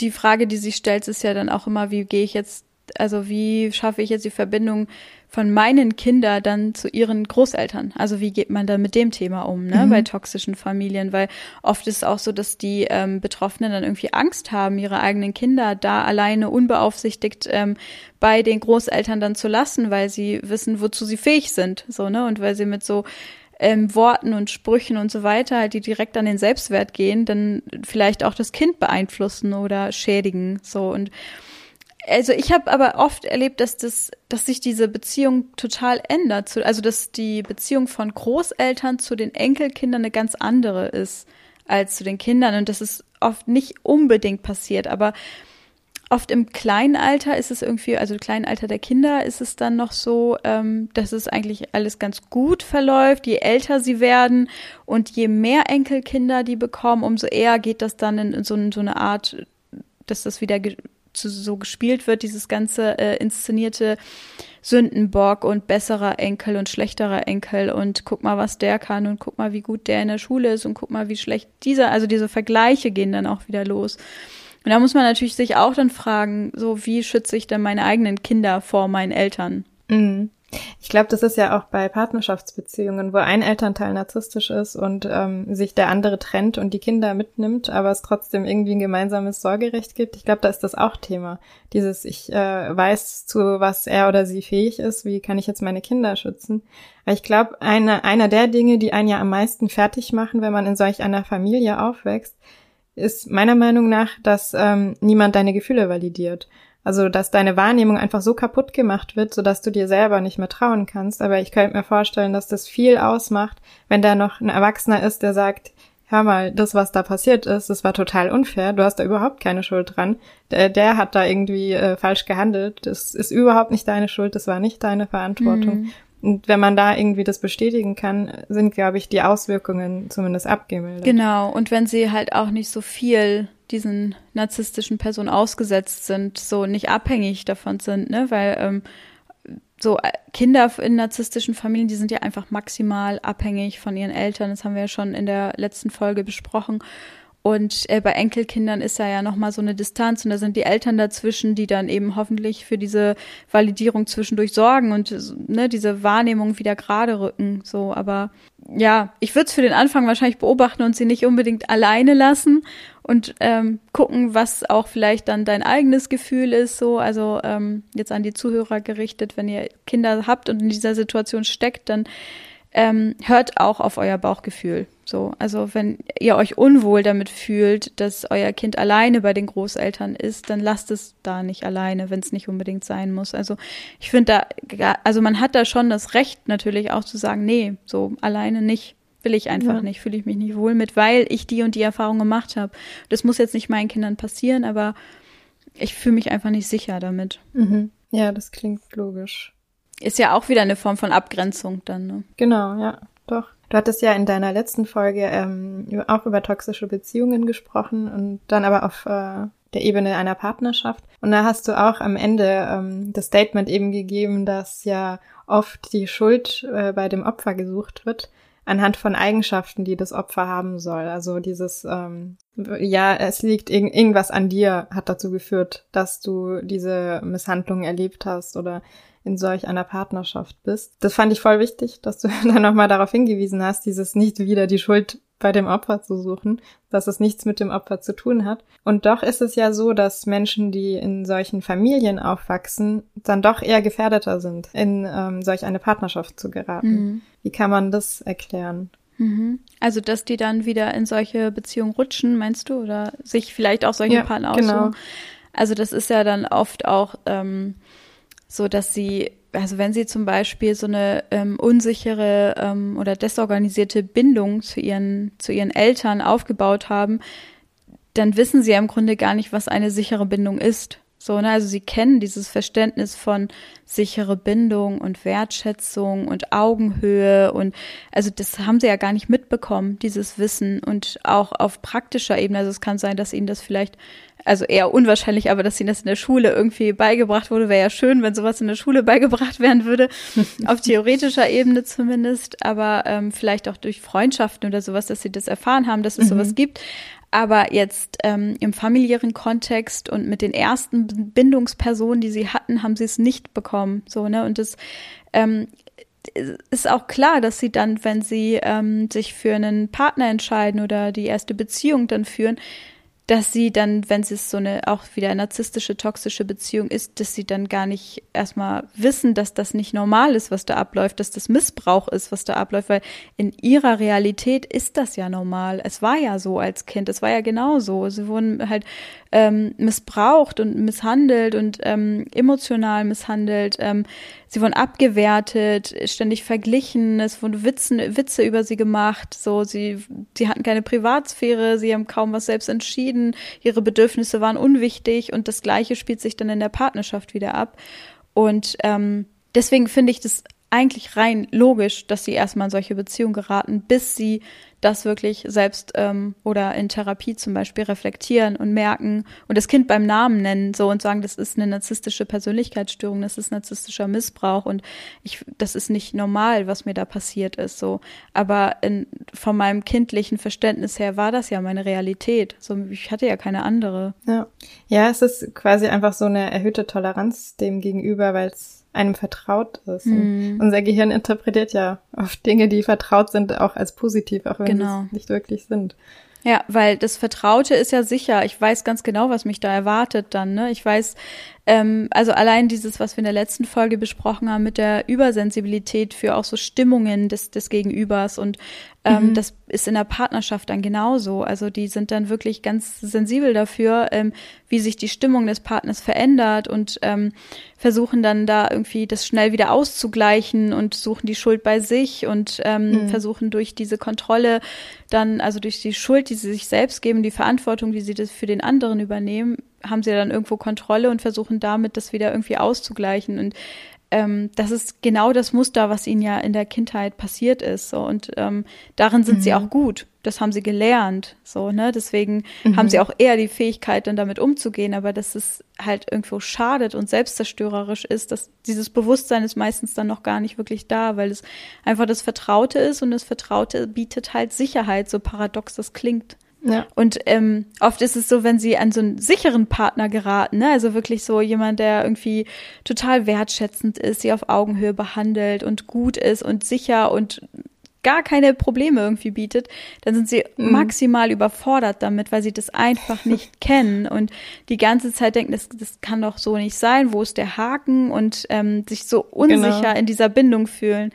die Frage, die sich stellt, ist ja dann auch immer, wie gehe ich jetzt also wie schaffe ich jetzt die Verbindung von meinen Kindern dann zu ihren Großeltern? Also wie geht man dann mit dem Thema um, ne, mhm. bei toxischen Familien? Weil oft ist es auch so, dass die ähm, Betroffenen dann irgendwie Angst haben, ihre eigenen Kinder da alleine unbeaufsichtigt ähm, bei den Großeltern dann zu lassen, weil sie wissen, wozu sie fähig sind, so ne, und weil sie mit so ähm, Worten und Sprüchen und so weiter, halt, die direkt an den Selbstwert gehen, dann vielleicht auch das Kind beeinflussen oder schädigen, so und also ich habe aber oft erlebt, dass das, dass sich diese Beziehung total ändert. Also dass die Beziehung von Großeltern zu den Enkelkindern eine ganz andere ist als zu den Kindern und das ist oft nicht unbedingt passiert, aber oft im kleinen Alter ist es irgendwie, also im kleinen Alter der Kinder ist es dann noch so, ähm, dass es eigentlich alles ganz gut verläuft, je älter sie werden und je mehr Enkelkinder die bekommen, umso eher geht das dann in, so, in so eine Art, dass das wieder zu, so gespielt wird, dieses ganze äh, inszenierte Sündenbock und besserer Enkel und schlechterer Enkel und guck mal, was der kann und guck mal, wie gut der in der Schule ist und guck mal, wie schlecht dieser, also diese Vergleiche gehen dann auch wieder los. Und da muss man natürlich sich auch dann fragen, so wie schütze ich denn meine eigenen Kinder vor meinen Eltern? Mhm. Ich glaube, das ist ja auch bei Partnerschaftsbeziehungen, wo ein Elternteil narzisstisch ist und ähm, sich der andere trennt und die Kinder mitnimmt, aber es trotzdem irgendwie ein gemeinsames Sorgerecht gibt. Ich glaube, da ist das auch Thema. Dieses, ich äh, weiß, zu was er oder sie fähig ist, wie kann ich jetzt meine Kinder schützen. Aber ich glaube, eine, einer der Dinge, die einen ja am meisten fertig machen, wenn man in solch einer Familie aufwächst, ist meiner Meinung nach, dass ähm, niemand deine Gefühle validiert. Also, dass deine Wahrnehmung einfach so kaputt gemacht wird, sodass du dir selber nicht mehr trauen kannst. Aber ich könnte mir vorstellen, dass das viel ausmacht, wenn da noch ein Erwachsener ist, der sagt, hör mal, das, was da passiert ist, das war total unfair, du hast da überhaupt keine Schuld dran. Der, der hat da irgendwie äh, falsch gehandelt. Das ist überhaupt nicht deine Schuld, das war nicht deine Verantwortung. Mhm. Und wenn man da irgendwie das bestätigen kann, sind, glaube ich, die Auswirkungen zumindest abgemildert. Genau. Und wenn sie halt auch nicht so viel diesen narzisstischen Personen ausgesetzt sind, so nicht abhängig davon sind, ne, weil ähm, so äh, Kinder in narzisstischen Familien, die sind ja einfach maximal abhängig von ihren Eltern. Das haben wir ja schon in der letzten Folge besprochen. Und äh, bei Enkelkindern ist da ja nochmal so eine Distanz und da sind die Eltern dazwischen, die dann eben hoffentlich für diese Validierung zwischendurch sorgen und ne, diese Wahrnehmung wieder gerade rücken. So, aber ja, ich würde es für den Anfang wahrscheinlich beobachten und sie nicht unbedingt alleine lassen und ähm, gucken, was auch vielleicht dann dein eigenes Gefühl ist. So, also ähm, jetzt an die Zuhörer gerichtet, wenn ihr Kinder habt und in dieser Situation steckt, dann ähm, hört auch auf euer Bauchgefühl. So, also wenn ihr euch unwohl damit fühlt, dass euer Kind alleine bei den Großeltern ist, dann lasst es da nicht alleine, wenn es nicht unbedingt sein muss. Also ich finde da, also man hat da schon das Recht natürlich auch zu sagen, nee, so alleine nicht, will ich einfach ja. nicht, fühle ich mich nicht wohl mit, weil ich die und die Erfahrung gemacht habe. Das muss jetzt nicht meinen Kindern passieren, aber ich fühle mich einfach nicht sicher damit. Mhm. Ja, das klingt logisch. Ist ja auch wieder eine Form von Abgrenzung dann, ne? Genau, ja, doch. Du hattest ja in deiner letzten Folge ähm, auch über toxische Beziehungen gesprochen und dann aber auf äh, der Ebene einer Partnerschaft. Und da hast du auch am Ende ähm, das Statement eben gegeben, dass ja oft die Schuld äh, bei dem Opfer gesucht wird anhand von Eigenschaften, die das Opfer haben soll. Also dieses, ähm, ja, es liegt irg irgendwas an dir, hat dazu geführt, dass du diese Misshandlung erlebt hast oder in solch einer Partnerschaft bist. Das fand ich voll wichtig, dass du dann nochmal darauf hingewiesen hast, dieses nicht wieder die Schuld bei dem Opfer zu suchen, dass es nichts mit dem Opfer zu tun hat. Und doch ist es ja so, dass Menschen, die in solchen Familien aufwachsen, dann doch eher gefährdeter sind, in ähm, solch eine Partnerschaft zu geraten. Mhm. Wie kann man das erklären? Mhm. Also, dass die dann wieder in solche Beziehungen rutschen, meinst du? Oder sich vielleicht auch solche ja, Partner aussuchen? Genau. Also, das ist ja dann oft auch ähm, so dass sie, also wenn sie zum Beispiel so eine ähm, unsichere ähm, oder desorganisierte Bindung zu ihren, zu ihren Eltern aufgebaut haben, dann wissen sie ja im Grunde gar nicht, was eine sichere Bindung ist. So, ne? Also sie kennen dieses Verständnis von sichere Bindung und Wertschätzung und Augenhöhe und also das haben sie ja gar nicht mitbekommen, dieses Wissen und auch auf praktischer Ebene. Also es kann sein, dass ihnen das vielleicht also eher unwahrscheinlich, aber dass ihnen das in der Schule irgendwie beigebracht wurde, wäre ja schön, wenn sowas in der Schule beigebracht werden würde, auf theoretischer Ebene zumindest, aber ähm, vielleicht auch durch Freundschaften oder sowas, dass sie das erfahren haben, dass es mhm. sowas gibt. Aber jetzt ähm, im familiären Kontext und mit den ersten Bindungspersonen, die sie hatten, haben sie es nicht bekommen. So, ne? Und das ähm, ist auch klar, dass sie dann, wenn sie ähm, sich für einen Partner entscheiden oder die erste Beziehung dann führen, dass sie dann, wenn es so eine auch wieder narzisstische, toxische Beziehung ist, dass sie dann gar nicht erstmal wissen, dass das nicht normal ist, was da abläuft, dass das Missbrauch ist, was da abläuft, weil in ihrer Realität ist das ja normal. Es war ja so als Kind, es war ja genauso. Sie wurden halt ähm, missbraucht und misshandelt und ähm, emotional misshandelt. Ähm, sie wurden abgewertet, ständig verglichen, es wurden Witzen, Witze über sie gemacht, so sie, sie hatten keine Privatsphäre, sie haben kaum was selbst entschieden, ihre Bedürfnisse waren unwichtig und das Gleiche spielt sich dann in der Partnerschaft wieder ab. Und ähm, deswegen finde ich das eigentlich rein logisch, dass sie erstmal in solche Beziehungen geraten, bis sie das wirklich selbst ähm, oder in Therapie zum Beispiel reflektieren und merken und das Kind beim Namen nennen so und sagen, das ist eine narzisstische Persönlichkeitsstörung, das ist narzisstischer Missbrauch und ich, das ist nicht normal, was mir da passiert ist so. Aber in, von meinem kindlichen Verständnis her war das ja meine Realität. So, ich hatte ja keine andere. Ja, ja, es ist quasi einfach so eine erhöhte Toleranz dem gegenüber, weil es einem vertraut ist. Mm. Unser Gehirn interpretiert ja oft Dinge, die vertraut sind, auch als positiv, auch wenn genau. sie es nicht wirklich sind. Ja, weil das Vertraute ist ja sicher. Ich weiß ganz genau, was mich da erwartet dann. Ne? Ich weiß, ähm, also allein dieses, was wir in der letzten Folge besprochen haben mit der Übersensibilität für auch so Stimmungen des, des Gegenübers und ähm, mhm. das ist in der Partnerschaft dann genauso. Also die sind dann wirklich ganz sensibel dafür, ähm, wie sich die Stimmung des Partners verändert und ähm, versuchen dann da irgendwie das schnell wieder auszugleichen und suchen die Schuld bei sich und ähm, mhm. versuchen durch diese Kontrolle dann, also durch die Schuld, die sie sich selbst geben, die Verantwortung, die sie das für den anderen übernehmen, haben sie dann irgendwo Kontrolle und versuchen damit das wieder irgendwie auszugleichen. Und ähm, das ist genau das Muster, was ihnen ja in der Kindheit passiert ist. So. Und ähm, darin sind mhm. sie auch gut. Das haben sie gelernt. So, ne? Deswegen mhm. haben sie auch eher die Fähigkeit, dann damit umzugehen. Aber dass es halt irgendwo schadet und selbstzerstörerisch ist, dass dieses Bewusstsein ist meistens dann noch gar nicht wirklich da, weil es einfach das Vertraute ist und das Vertraute bietet halt Sicherheit, so paradox das klingt. Ja. Und ähm, oft ist es so, wenn sie an so einen sicheren Partner geraten, ne? also wirklich so jemand, der irgendwie total wertschätzend ist, sie auf Augenhöhe behandelt und gut ist und sicher und gar keine Probleme irgendwie bietet, dann sind sie mhm. maximal überfordert damit, weil sie das einfach nicht kennen und die ganze Zeit denken, das, das kann doch so nicht sein, wo ist der Haken und ähm, sich so unsicher genau. in dieser Bindung fühlen.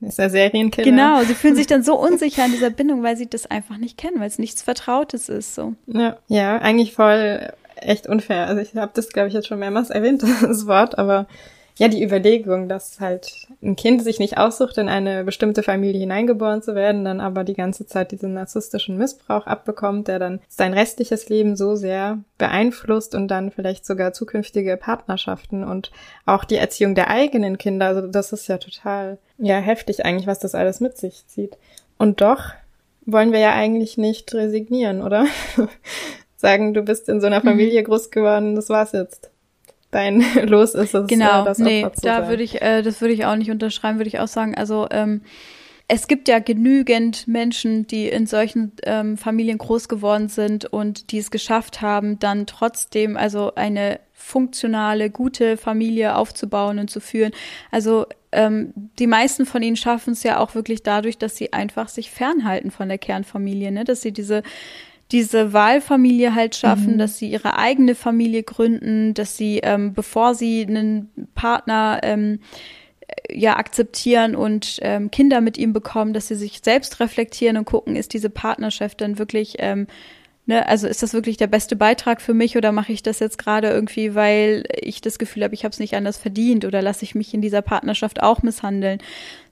Ist der Serienkiller. Genau, sie fühlen sich dann so unsicher in dieser Bindung, weil sie das einfach nicht kennen, weil es nichts Vertrautes ist. So. Ja, ja, eigentlich voll echt unfair. Also ich habe das, glaube ich, jetzt schon mehrmals erwähnt, das Wort, aber ja, die Überlegung, dass halt ein Kind sich nicht aussucht, in eine bestimmte Familie hineingeboren zu werden, dann aber die ganze Zeit diesen narzisstischen Missbrauch abbekommt, der dann sein restliches Leben so sehr beeinflusst und dann vielleicht sogar zukünftige Partnerschaften und auch die Erziehung der eigenen Kinder. Also das ist ja total, ja, heftig eigentlich, was das alles mit sich zieht. Und doch wollen wir ja eigentlich nicht resignieren, oder? Sagen, du bist in so einer mhm. Familie groß geworden, das war's jetzt dein Los ist es. Genau, äh, das nee, da würde ich, äh, das würde ich auch nicht unterschreiben, würde ich auch sagen. Also ähm, es gibt ja genügend Menschen, die in solchen ähm, Familien groß geworden sind und die es geschafft haben, dann trotzdem also eine funktionale, gute Familie aufzubauen und zu führen. Also ähm, die meisten von ihnen schaffen es ja auch wirklich dadurch, dass sie einfach sich fernhalten von der Kernfamilie, ne? dass sie diese diese Wahlfamilie halt schaffen, mhm. dass sie ihre eigene Familie gründen, dass sie, ähm, bevor sie einen Partner ähm, ja akzeptieren und ähm, Kinder mit ihm bekommen, dass sie sich selbst reflektieren und gucken, ist diese Partnerschaft dann wirklich ähm, Ne, also ist das wirklich der beste Beitrag für mich oder mache ich das jetzt gerade irgendwie, weil ich das Gefühl habe, ich habe es nicht anders verdient oder lasse ich mich in dieser Partnerschaft auch misshandeln?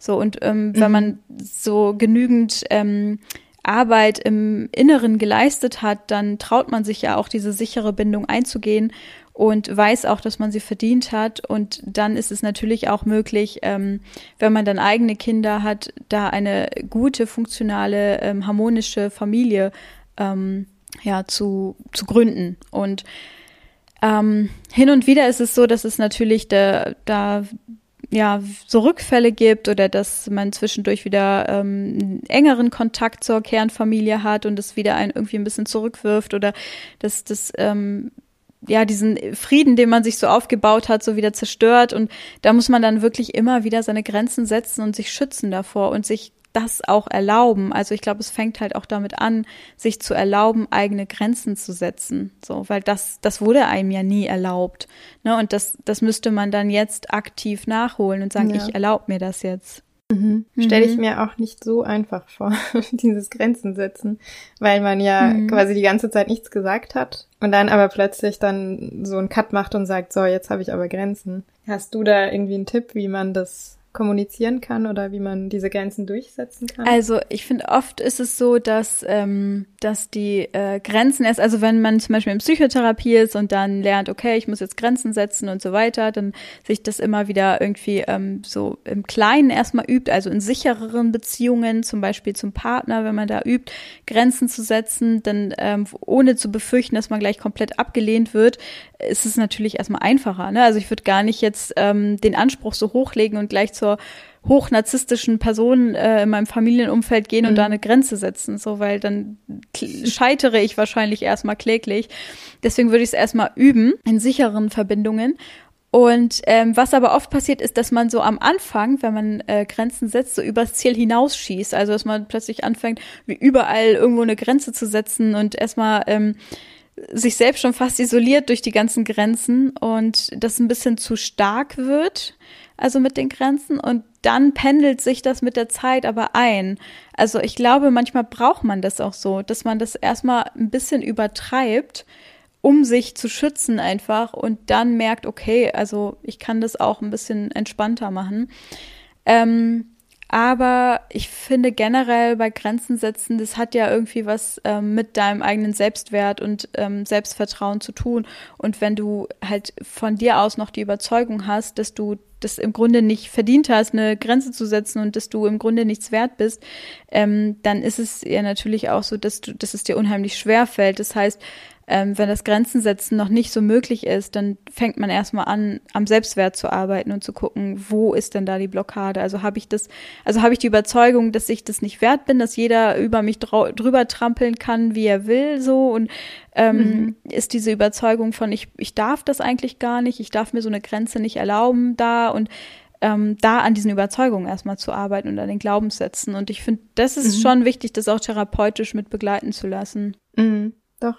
So und ähm, mhm. wenn man so genügend ähm, Arbeit im Inneren geleistet hat, dann traut man sich ja auch diese sichere Bindung einzugehen und weiß auch, dass man sie verdient hat. Und dann ist es natürlich auch möglich, ähm, wenn man dann eigene Kinder hat, da eine gute, funktionale, ähm, harmonische Familie ähm, ja, zu, zu gründen. Und ähm, hin und wieder ist es so, dass es natürlich da, da ja, so Rückfälle gibt oder dass man zwischendurch wieder ähm, engeren Kontakt zur Kernfamilie hat und es wieder einen irgendwie ein bisschen zurückwirft oder dass das ähm, ja diesen Frieden, den man sich so aufgebaut hat, so wieder zerstört. Und da muss man dann wirklich immer wieder seine Grenzen setzen und sich schützen davor und sich das auch erlauben. Also ich glaube, es fängt halt auch damit an, sich zu erlauben, eigene Grenzen zu setzen. So, weil das, das wurde einem ja nie erlaubt. Ne? Und das, das müsste man dann jetzt aktiv nachholen und sagen, ja. ich erlaube mir das jetzt. Mhm. Mhm. Stelle ich mir auch nicht so einfach vor, dieses Grenzen setzen, weil man ja mhm. quasi die ganze Zeit nichts gesagt hat und dann aber plötzlich dann so einen Cut macht und sagt, so, jetzt habe ich aber Grenzen. Hast du da irgendwie einen Tipp, wie man das kommunizieren kann oder wie man diese Grenzen durchsetzen kann? Also ich finde, oft ist es so, dass, ähm, dass die äh, Grenzen erst, also wenn man zum Beispiel in Psychotherapie ist und dann lernt, okay, ich muss jetzt Grenzen setzen und so weiter, dann sich das immer wieder irgendwie ähm, so im Kleinen erstmal übt, also in sichereren Beziehungen, zum Beispiel zum Partner, wenn man da übt, Grenzen zu setzen, dann ähm, ohne zu befürchten, dass man gleich komplett abgelehnt wird, ist es natürlich erstmal einfacher. Ne? Also ich würde gar nicht jetzt ähm, den Anspruch so hochlegen und gleich zur hochnarzisstischen Person äh, in meinem Familienumfeld gehen mhm. und da eine Grenze setzen, so weil dann scheitere ich wahrscheinlich erstmal kläglich. Deswegen würde ich es erstmal üben in sicheren Verbindungen. Und ähm, was aber oft passiert, ist, dass man so am Anfang, wenn man äh, Grenzen setzt, so übers Ziel hinausschießt. Also dass man plötzlich anfängt, wie überall irgendwo eine Grenze zu setzen und erstmal ähm, sich selbst schon fast isoliert durch die ganzen Grenzen und das ein bisschen zu stark wird, also mit den Grenzen und dann pendelt sich das mit der Zeit aber ein. Also ich glaube, manchmal braucht man das auch so, dass man das erstmal ein bisschen übertreibt, um sich zu schützen einfach und dann merkt, okay, also ich kann das auch ein bisschen entspannter machen. Ähm, Aber ich finde generell bei Grenzen setzen, das hat ja irgendwie was ähm, mit deinem eigenen Selbstwert und ähm, Selbstvertrauen zu tun. Und wenn du halt von dir aus noch die Überzeugung hast, dass du das im Grunde nicht verdient hast, eine Grenze zu setzen und dass du im Grunde nichts wert bist, ähm, dann ist es ja natürlich auch so, dass du, dass es dir unheimlich schwer fällt. Das heißt, ähm, wenn das Grenzen setzen noch nicht so möglich ist, dann fängt man erstmal an, am Selbstwert zu arbeiten und zu gucken, wo ist denn da die Blockade? Also habe ich das, also habe ich die Überzeugung, dass ich das nicht wert bin, dass jeder über mich drüber trampeln kann, wie er will, so und ähm, mhm. ist diese Überzeugung von ich, ich darf das eigentlich gar nicht, ich darf mir so eine Grenze nicht erlauben da und ähm, da an diesen Überzeugungen erstmal zu arbeiten und an den Glaubenssätzen. Und ich finde, das ist mhm. schon wichtig, das auch therapeutisch mit begleiten zu lassen. Mhm. Doch,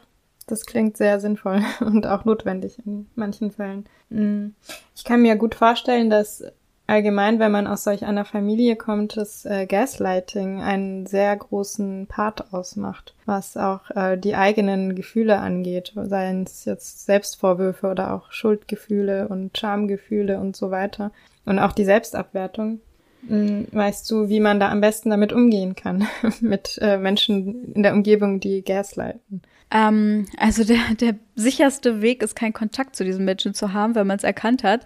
das klingt sehr sinnvoll und auch notwendig in manchen Fällen. Mm. Ich kann mir gut vorstellen, dass allgemein, wenn man aus solch einer Familie kommt, das äh, Gaslighting einen sehr großen Part ausmacht, was auch äh, die eigenen Gefühle angeht, seien es jetzt Selbstvorwürfe oder auch Schuldgefühle und Schamgefühle und so weiter. Und auch die Selbstabwertung. Mm, weißt du, wie man da am besten damit umgehen kann, mit äh, Menschen in der Umgebung, die gaslighten? Ähm, also der, der sicherste Weg ist, keinen Kontakt zu diesen Menschen zu haben, wenn man es erkannt hat.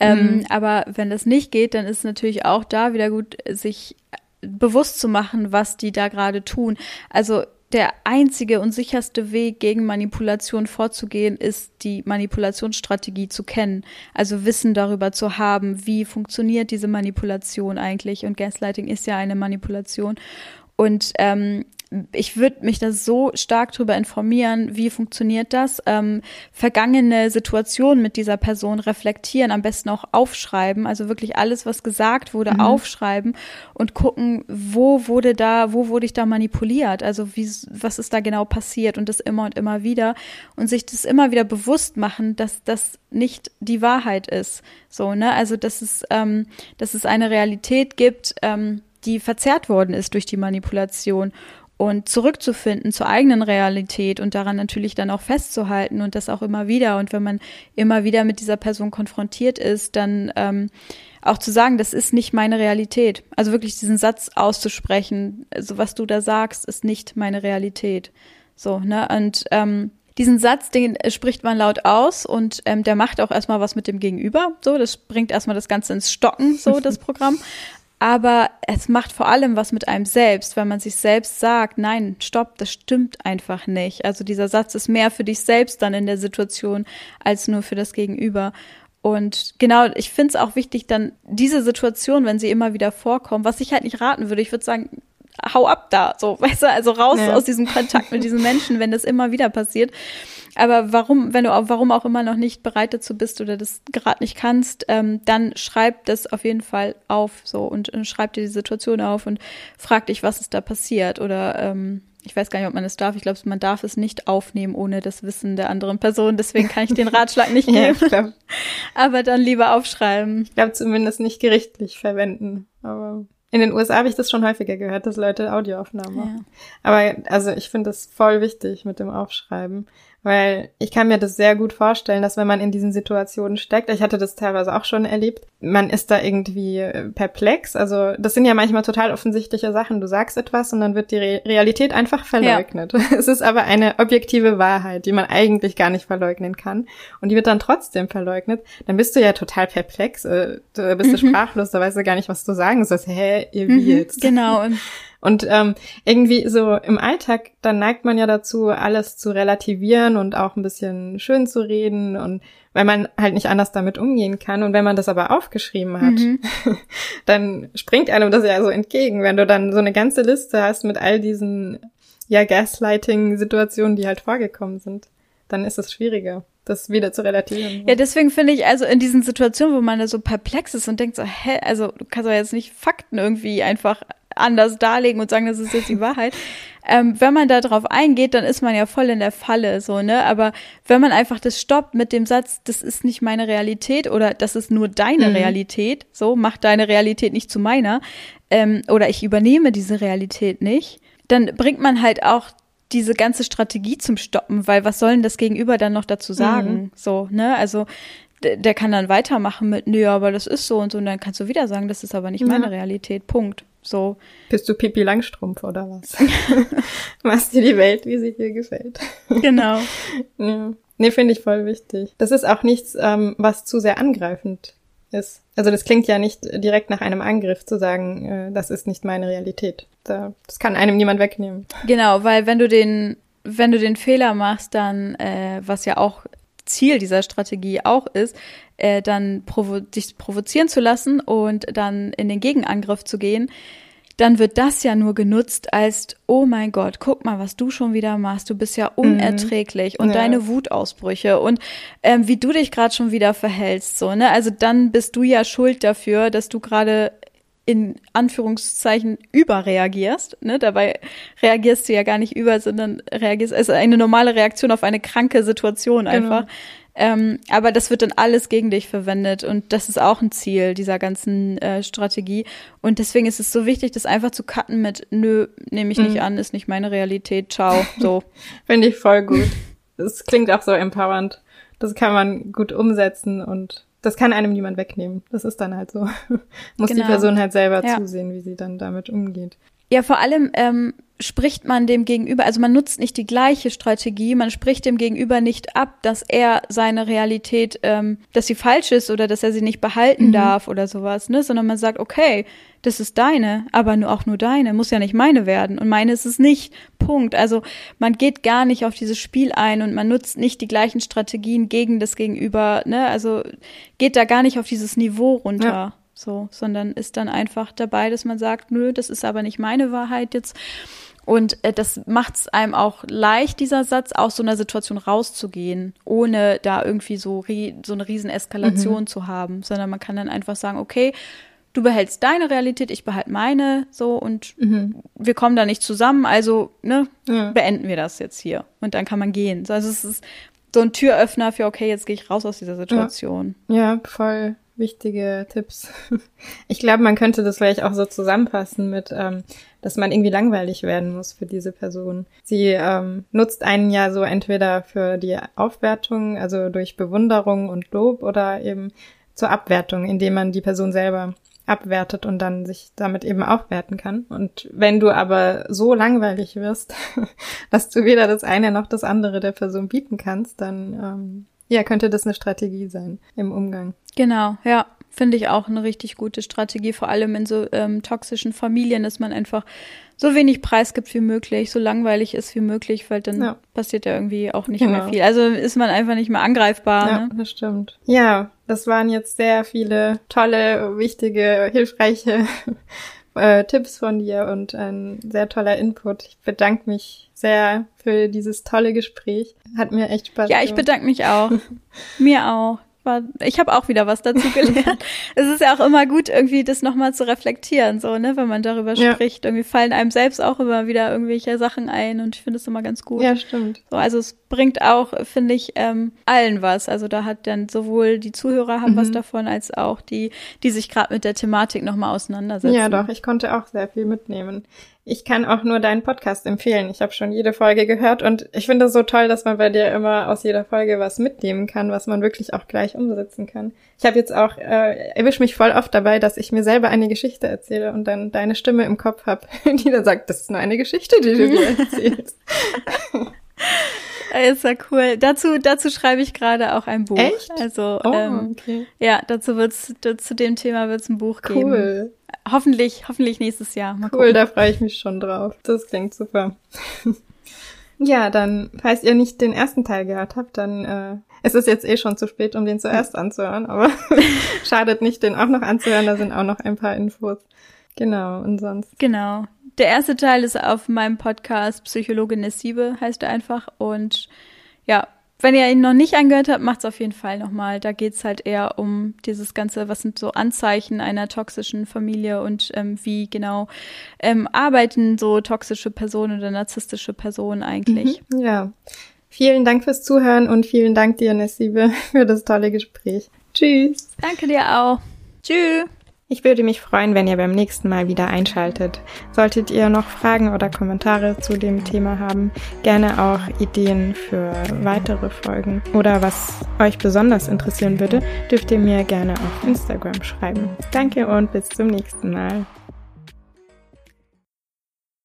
Ähm, mhm. Aber wenn das nicht geht, dann ist natürlich auch da wieder gut, sich bewusst zu machen, was die da gerade tun. Also der einzige und sicherste Weg, gegen Manipulation vorzugehen, ist die Manipulationsstrategie zu kennen. Also Wissen darüber zu haben, wie funktioniert diese Manipulation eigentlich. Und Gaslighting ist ja eine Manipulation. Und ähm, ich würde mich da so stark darüber informieren, wie funktioniert das, ähm, vergangene Situationen mit dieser Person reflektieren, am besten auch aufschreiben, also wirklich alles, was gesagt wurde, mhm. aufschreiben und gucken, wo wurde da, wo wurde ich da manipuliert, also wie, was ist da genau passiert? Und das immer und immer wieder und sich das immer wieder bewusst machen, dass das nicht die Wahrheit ist, so ne, also dass es, ähm, dass es eine Realität gibt, ähm, die verzerrt worden ist durch die Manipulation und zurückzufinden zur eigenen Realität und daran natürlich dann auch festzuhalten und das auch immer wieder. Und wenn man immer wieder mit dieser Person konfrontiert ist, dann ähm, auch zu sagen, das ist nicht meine Realität. Also wirklich diesen Satz auszusprechen, also was du da sagst, ist nicht meine Realität. So, ne? Und ähm, diesen Satz, den spricht man laut aus und ähm, der macht auch erstmal was mit dem Gegenüber. So, das bringt erstmal das Ganze ins Stocken, so das Programm aber es macht vor allem was mit einem selbst, wenn man sich selbst sagt, nein, stopp, das stimmt einfach nicht. Also dieser Satz ist mehr für dich selbst dann in der Situation als nur für das Gegenüber. Und genau, ich finde es auch wichtig, dann diese Situation, wenn sie immer wieder vorkommen, was ich halt nicht raten würde, ich würde sagen, hau ab da, so, weißt du, also raus ja. aus diesem Kontakt mit diesen Menschen, wenn das immer wieder passiert. Aber warum, wenn du auch, warum auch immer noch nicht bereit dazu bist oder das gerade nicht kannst, ähm, dann schreib das auf jeden Fall auf so und, und schreib dir die Situation auf und frag dich, was ist da passiert oder ähm, ich weiß gar nicht, ob man es darf. Ich glaube, man darf es nicht aufnehmen ohne das Wissen der anderen Person. Deswegen kann ich den Ratschlag nicht geben. ja, Aber dann lieber aufschreiben. Ich glaube zumindest nicht gerichtlich verwenden. Aber in den USA habe ich das schon häufiger gehört, dass Leute Audioaufnahmen machen. Ja. Aber also ich finde das voll wichtig mit dem Aufschreiben. Weil ich kann mir das sehr gut vorstellen, dass wenn man in diesen Situationen steckt, ich hatte das teilweise auch schon erlebt, man ist da irgendwie äh, perplex. Also das sind ja manchmal total offensichtliche Sachen. Du sagst etwas und dann wird die Re Realität einfach verleugnet. Ja. Es ist aber eine objektive Wahrheit, die man eigentlich gar nicht verleugnen kann. Und die wird dann trotzdem verleugnet. Dann bist du ja total perplex. Äh, du bist du mhm. sprachlos, da weißt du gar nicht, was du sagen sollst. Hä, ihr wie mhm, jetzt? Genau. Und ähm, irgendwie so im Alltag, dann neigt man ja dazu, alles zu relativieren und auch ein bisschen schön zu reden und weil man halt nicht anders damit umgehen kann. Und wenn man das aber aufgeschrieben hat, mhm. dann springt einem das ja so entgegen, wenn du dann so eine ganze Liste hast mit all diesen ja Gaslighting-Situationen, die halt vorgekommen sind. Dann ist es schwieriger das wieder zu relativieren. Ja, deswegen finde ich, also in diesen Situationen, wo man da so perplex ist und denkt so, hä, also du kannst doch jetzt nicht Fakten irgendwie einfach anders darlegen und sagen, das ist jetzt die Wahrheit. Ähm, wenn man da drauf eingeht, dann ist man ja voll in der Falle, so, ne? Aber wenn man einfach das stoppt mit dem Satz, das ist nicht meine Realität oder das ist nur deine mhm. Realität, so, mach deine Realität nicht zu meiner, ähm, oder ich übernehme diese Realität nicht, dann bringt man halt auch diese ganze Strategie zum Stoppen, weil was soll denn das Gegenüber dann noch dazu sagen? Mhm. So, ne? Also der, kann dann weitermachen mit, nö, aber das ist so und so. Und dann kannst du wieder sagen, das ist aber nicht meine Realität. Punkt. So. Bist du Pipi Langstrumpf oder was? Machst dir die Welt, wie sie dir gefällt. Genau. ja. Nee, finde ich voll wichtig. Das ist auch nichts, ähm, was zu sehr angreifend ist. Also das klingt ja nicht direkt nach einem Angriff zu sagen, äh, das ist nicht meine Realität. Da, das kann einem niemand wegnehmen. Genau, weil wenn du den, wenn du den Fehler machst, dann, äh, was ja auch Ziel dieser Strategie auch ist, äh, dann provo dich provozieren zu lassen und dann in den Gegenangriff zu gehen, dann wird das ja nur genutzt als, oh mein Gott, guck mal, was du schon wieder machst. Du bist ja mhm. unerträglich mhm. und ja. deine Wutausbrüche und ähm, wie du dich gerade schon wieder verhältst, so, ne? Also dann bist du ja schuld dafür, dass du gerade in Anführungszeichen überreagierst. Ne? Dabei reagierst du ja gar nicht über, sondern reagierst, also eine normale Reaktion auf eine kranke Situation genau. einfach. Genau. Ähm, aber das wird dann alles gegen dich verwendet und das ist auch ein Ziel dieser ganzen äh, Strategie. Und deswegen ist es so wichtig, das einfach zu cutten mit, nö, nehme ich mhm. nicht an, ist nicht meine Realität, ciao, so. Finde ich voll gut. Das klingt auch so empowernd. Das kann man gut umsetzen und das kann einem niemand wegnehmen. Das ist dann halt so. Muss genau. die Person halt selber ja. zusehen, wie sie dann damit umgeht. Ja, vor allem ähm, spricht man dem Gegenüber, also man nutzt nicht die gleiche Strategie, man spricht dem Gegenüber nicht ab, dass er seine Realität, ähm, dass sie falsch ist oder dass er sie nicht behalten mhm. darf oder sowas, ne, sondern man sagt, okay, das ist deine, aber nur auch nur deine, muss ja nicht meine werden und meine ist es nicht. Punkt. Also man geht gar nicht auf dieses Spiel ein und man nutzt nicht die gleichen Strategien gegen das Gegenüber, ne, also geht da gar nicht auf dieses Niveau runter. Ja so, sondern ist dann einfach dabei, dass man sagt, nö, das ist aber nicht meine Wahrheit jetzt. Und äh, das macht es einem auch leicht, dieser Satz, aus so einer Situation rauszugehen, ohne da irgendwie so, so eine riesen Eskalation mhm. zu haben, sondern man kann dann einfach sagen, okay, du behältst deine Realität, ich behalte meine, so und mhm. wir kommen da nicht zusammen, also ne, ja. beenden wir das jetzt hier und dann kann man gehen. Also es ist so ein Türöffner für, okay, jetzt gehe ich raus aus dieser Situation. Ja, ja voll wichtige Tipps. Ich glaube, man könnte das vielleicht auch so zusammenfassen mit, ähm, dass man irgendwie langweilig werden muss für diese Person. Sie ähm, nutzt einen ja so entweder für die Aufwertung, also durch Bewunderung und Lob oder eben zur Abwertung, indem man die Person selber abwertet und dann sich damit eben aufwerten kann. Und wenn du aber so langweilig wirst, dass du weder das eine noch das andere der Person bieten kannst, dann ähm, ja, könnte das eine Strategie sein im Umgang. Genau, ja. Finde ich auch eine richtig gute Strategie, vor allem in so ähm, toxischen Familien, dass man einfach so wenig Preis gibt wie möglich, so langweilig ist wie möglich, weil dann ja. passiert ja irgendwie auch nicht genau. mehr viel. Also ist man einfach nicht mehr angreifbar. Ja, ne? das stimmt. Ja, das waren jetzt sehr viele tolle, wichtige, hilfreiche äh, Tipps von dir und ein sehr toller Input. Ich bedanke mich sehr für dieses tolle Gespräch. Hat mir echt Spaß gemacht. Ja, ich bedanke mich auch. mir auch war, ich habe auch wieder was dazu gelernt. es ist ja auch immer gut, irgendwie das nochmal zu reflektieren, so, ne, wenn man darüber ja. spricht. Irgendwie fallen einem selbst auch immer wieder irgendwelche Sachen ein und ich finde es immer ganz gut. Ja, stimmt. So, also es bringt auch, finde ich, ähm, allen was. Also da hat dann sowohl die Zuhörer haben mhm. was davon, als auch die, die sich gerade mit der Thematik nochmal auseinandersetzen. Ja, doch, ich konnte auch sehr viel mitnehmen. Ich kann auch nur deinen Podcast empfehlen. Ich habe schon jede Folge gehört und ich finde es so toll, dass man bei dir immer aus jeder Folge was mitnehmen kann, was man wirklich auch gleich umsetzen kann. Ich habe jetzt auch, äh, erwische mich voll oft dabei, dass ich mir selber eine Geschichte erzähle und dann deine Stimme im Kopf habe, die dann sagt, das ist nur eine Geschichte, die du mir erzählst. Ist ja cool. Dazu, dazu schreibe ich gerade auch ein Buch. Echt? Also, oh, ähm, okay. ja, dazu wird's, zu dem Thema wird's ein Buch geben. Cool. Hoffentlich, hoffentlich nächstes Jahr. Mal cool, gucken. da freue ich mich schon drauf. Das klingt super. ja, dann, falls ihr nicht den ersten Teil gehört habt, dann äh, es ist jetzt eh schon zu spät, um den zuerst anzuhören, aber schadet nicht, den auch noch anzuhören. Da sind auch noch ein paar Infos. Genau, und sonst. Genau. Der erste Teil ist auf meinem Podcast Psychologin Nessibe, heißt er einfach. Und ja, wenn ihr ihn noch nicht angehört habt, macht's auf jeden Fall nochmal. Da geht's halt eher um dieses Ganze, was sind so Anzeichen einer toxischen Familie und ähm, wie genau ähm, arbeiten so toxische Personen oder narzisstische Personen eigentlich. Mhm, ja. Vielen Dank fürs Zuhören und vielen Dank dir, Nessibe, für das tolle Gespräch. Tschüss. Danke dir auch. Tschüss. Ich würde mich freuen, wenn ihr beim nächsten Mal wieder einschaltet. Solltet ihr noch Fragen oder Kommentare zu dem Thema haben, gerne auch Ideen für weitere Folgen oder was euch besonders interessieren würde, dürft ihr mir gerne auf Instagram schreiben. Danke und bis zum nächsten Mal.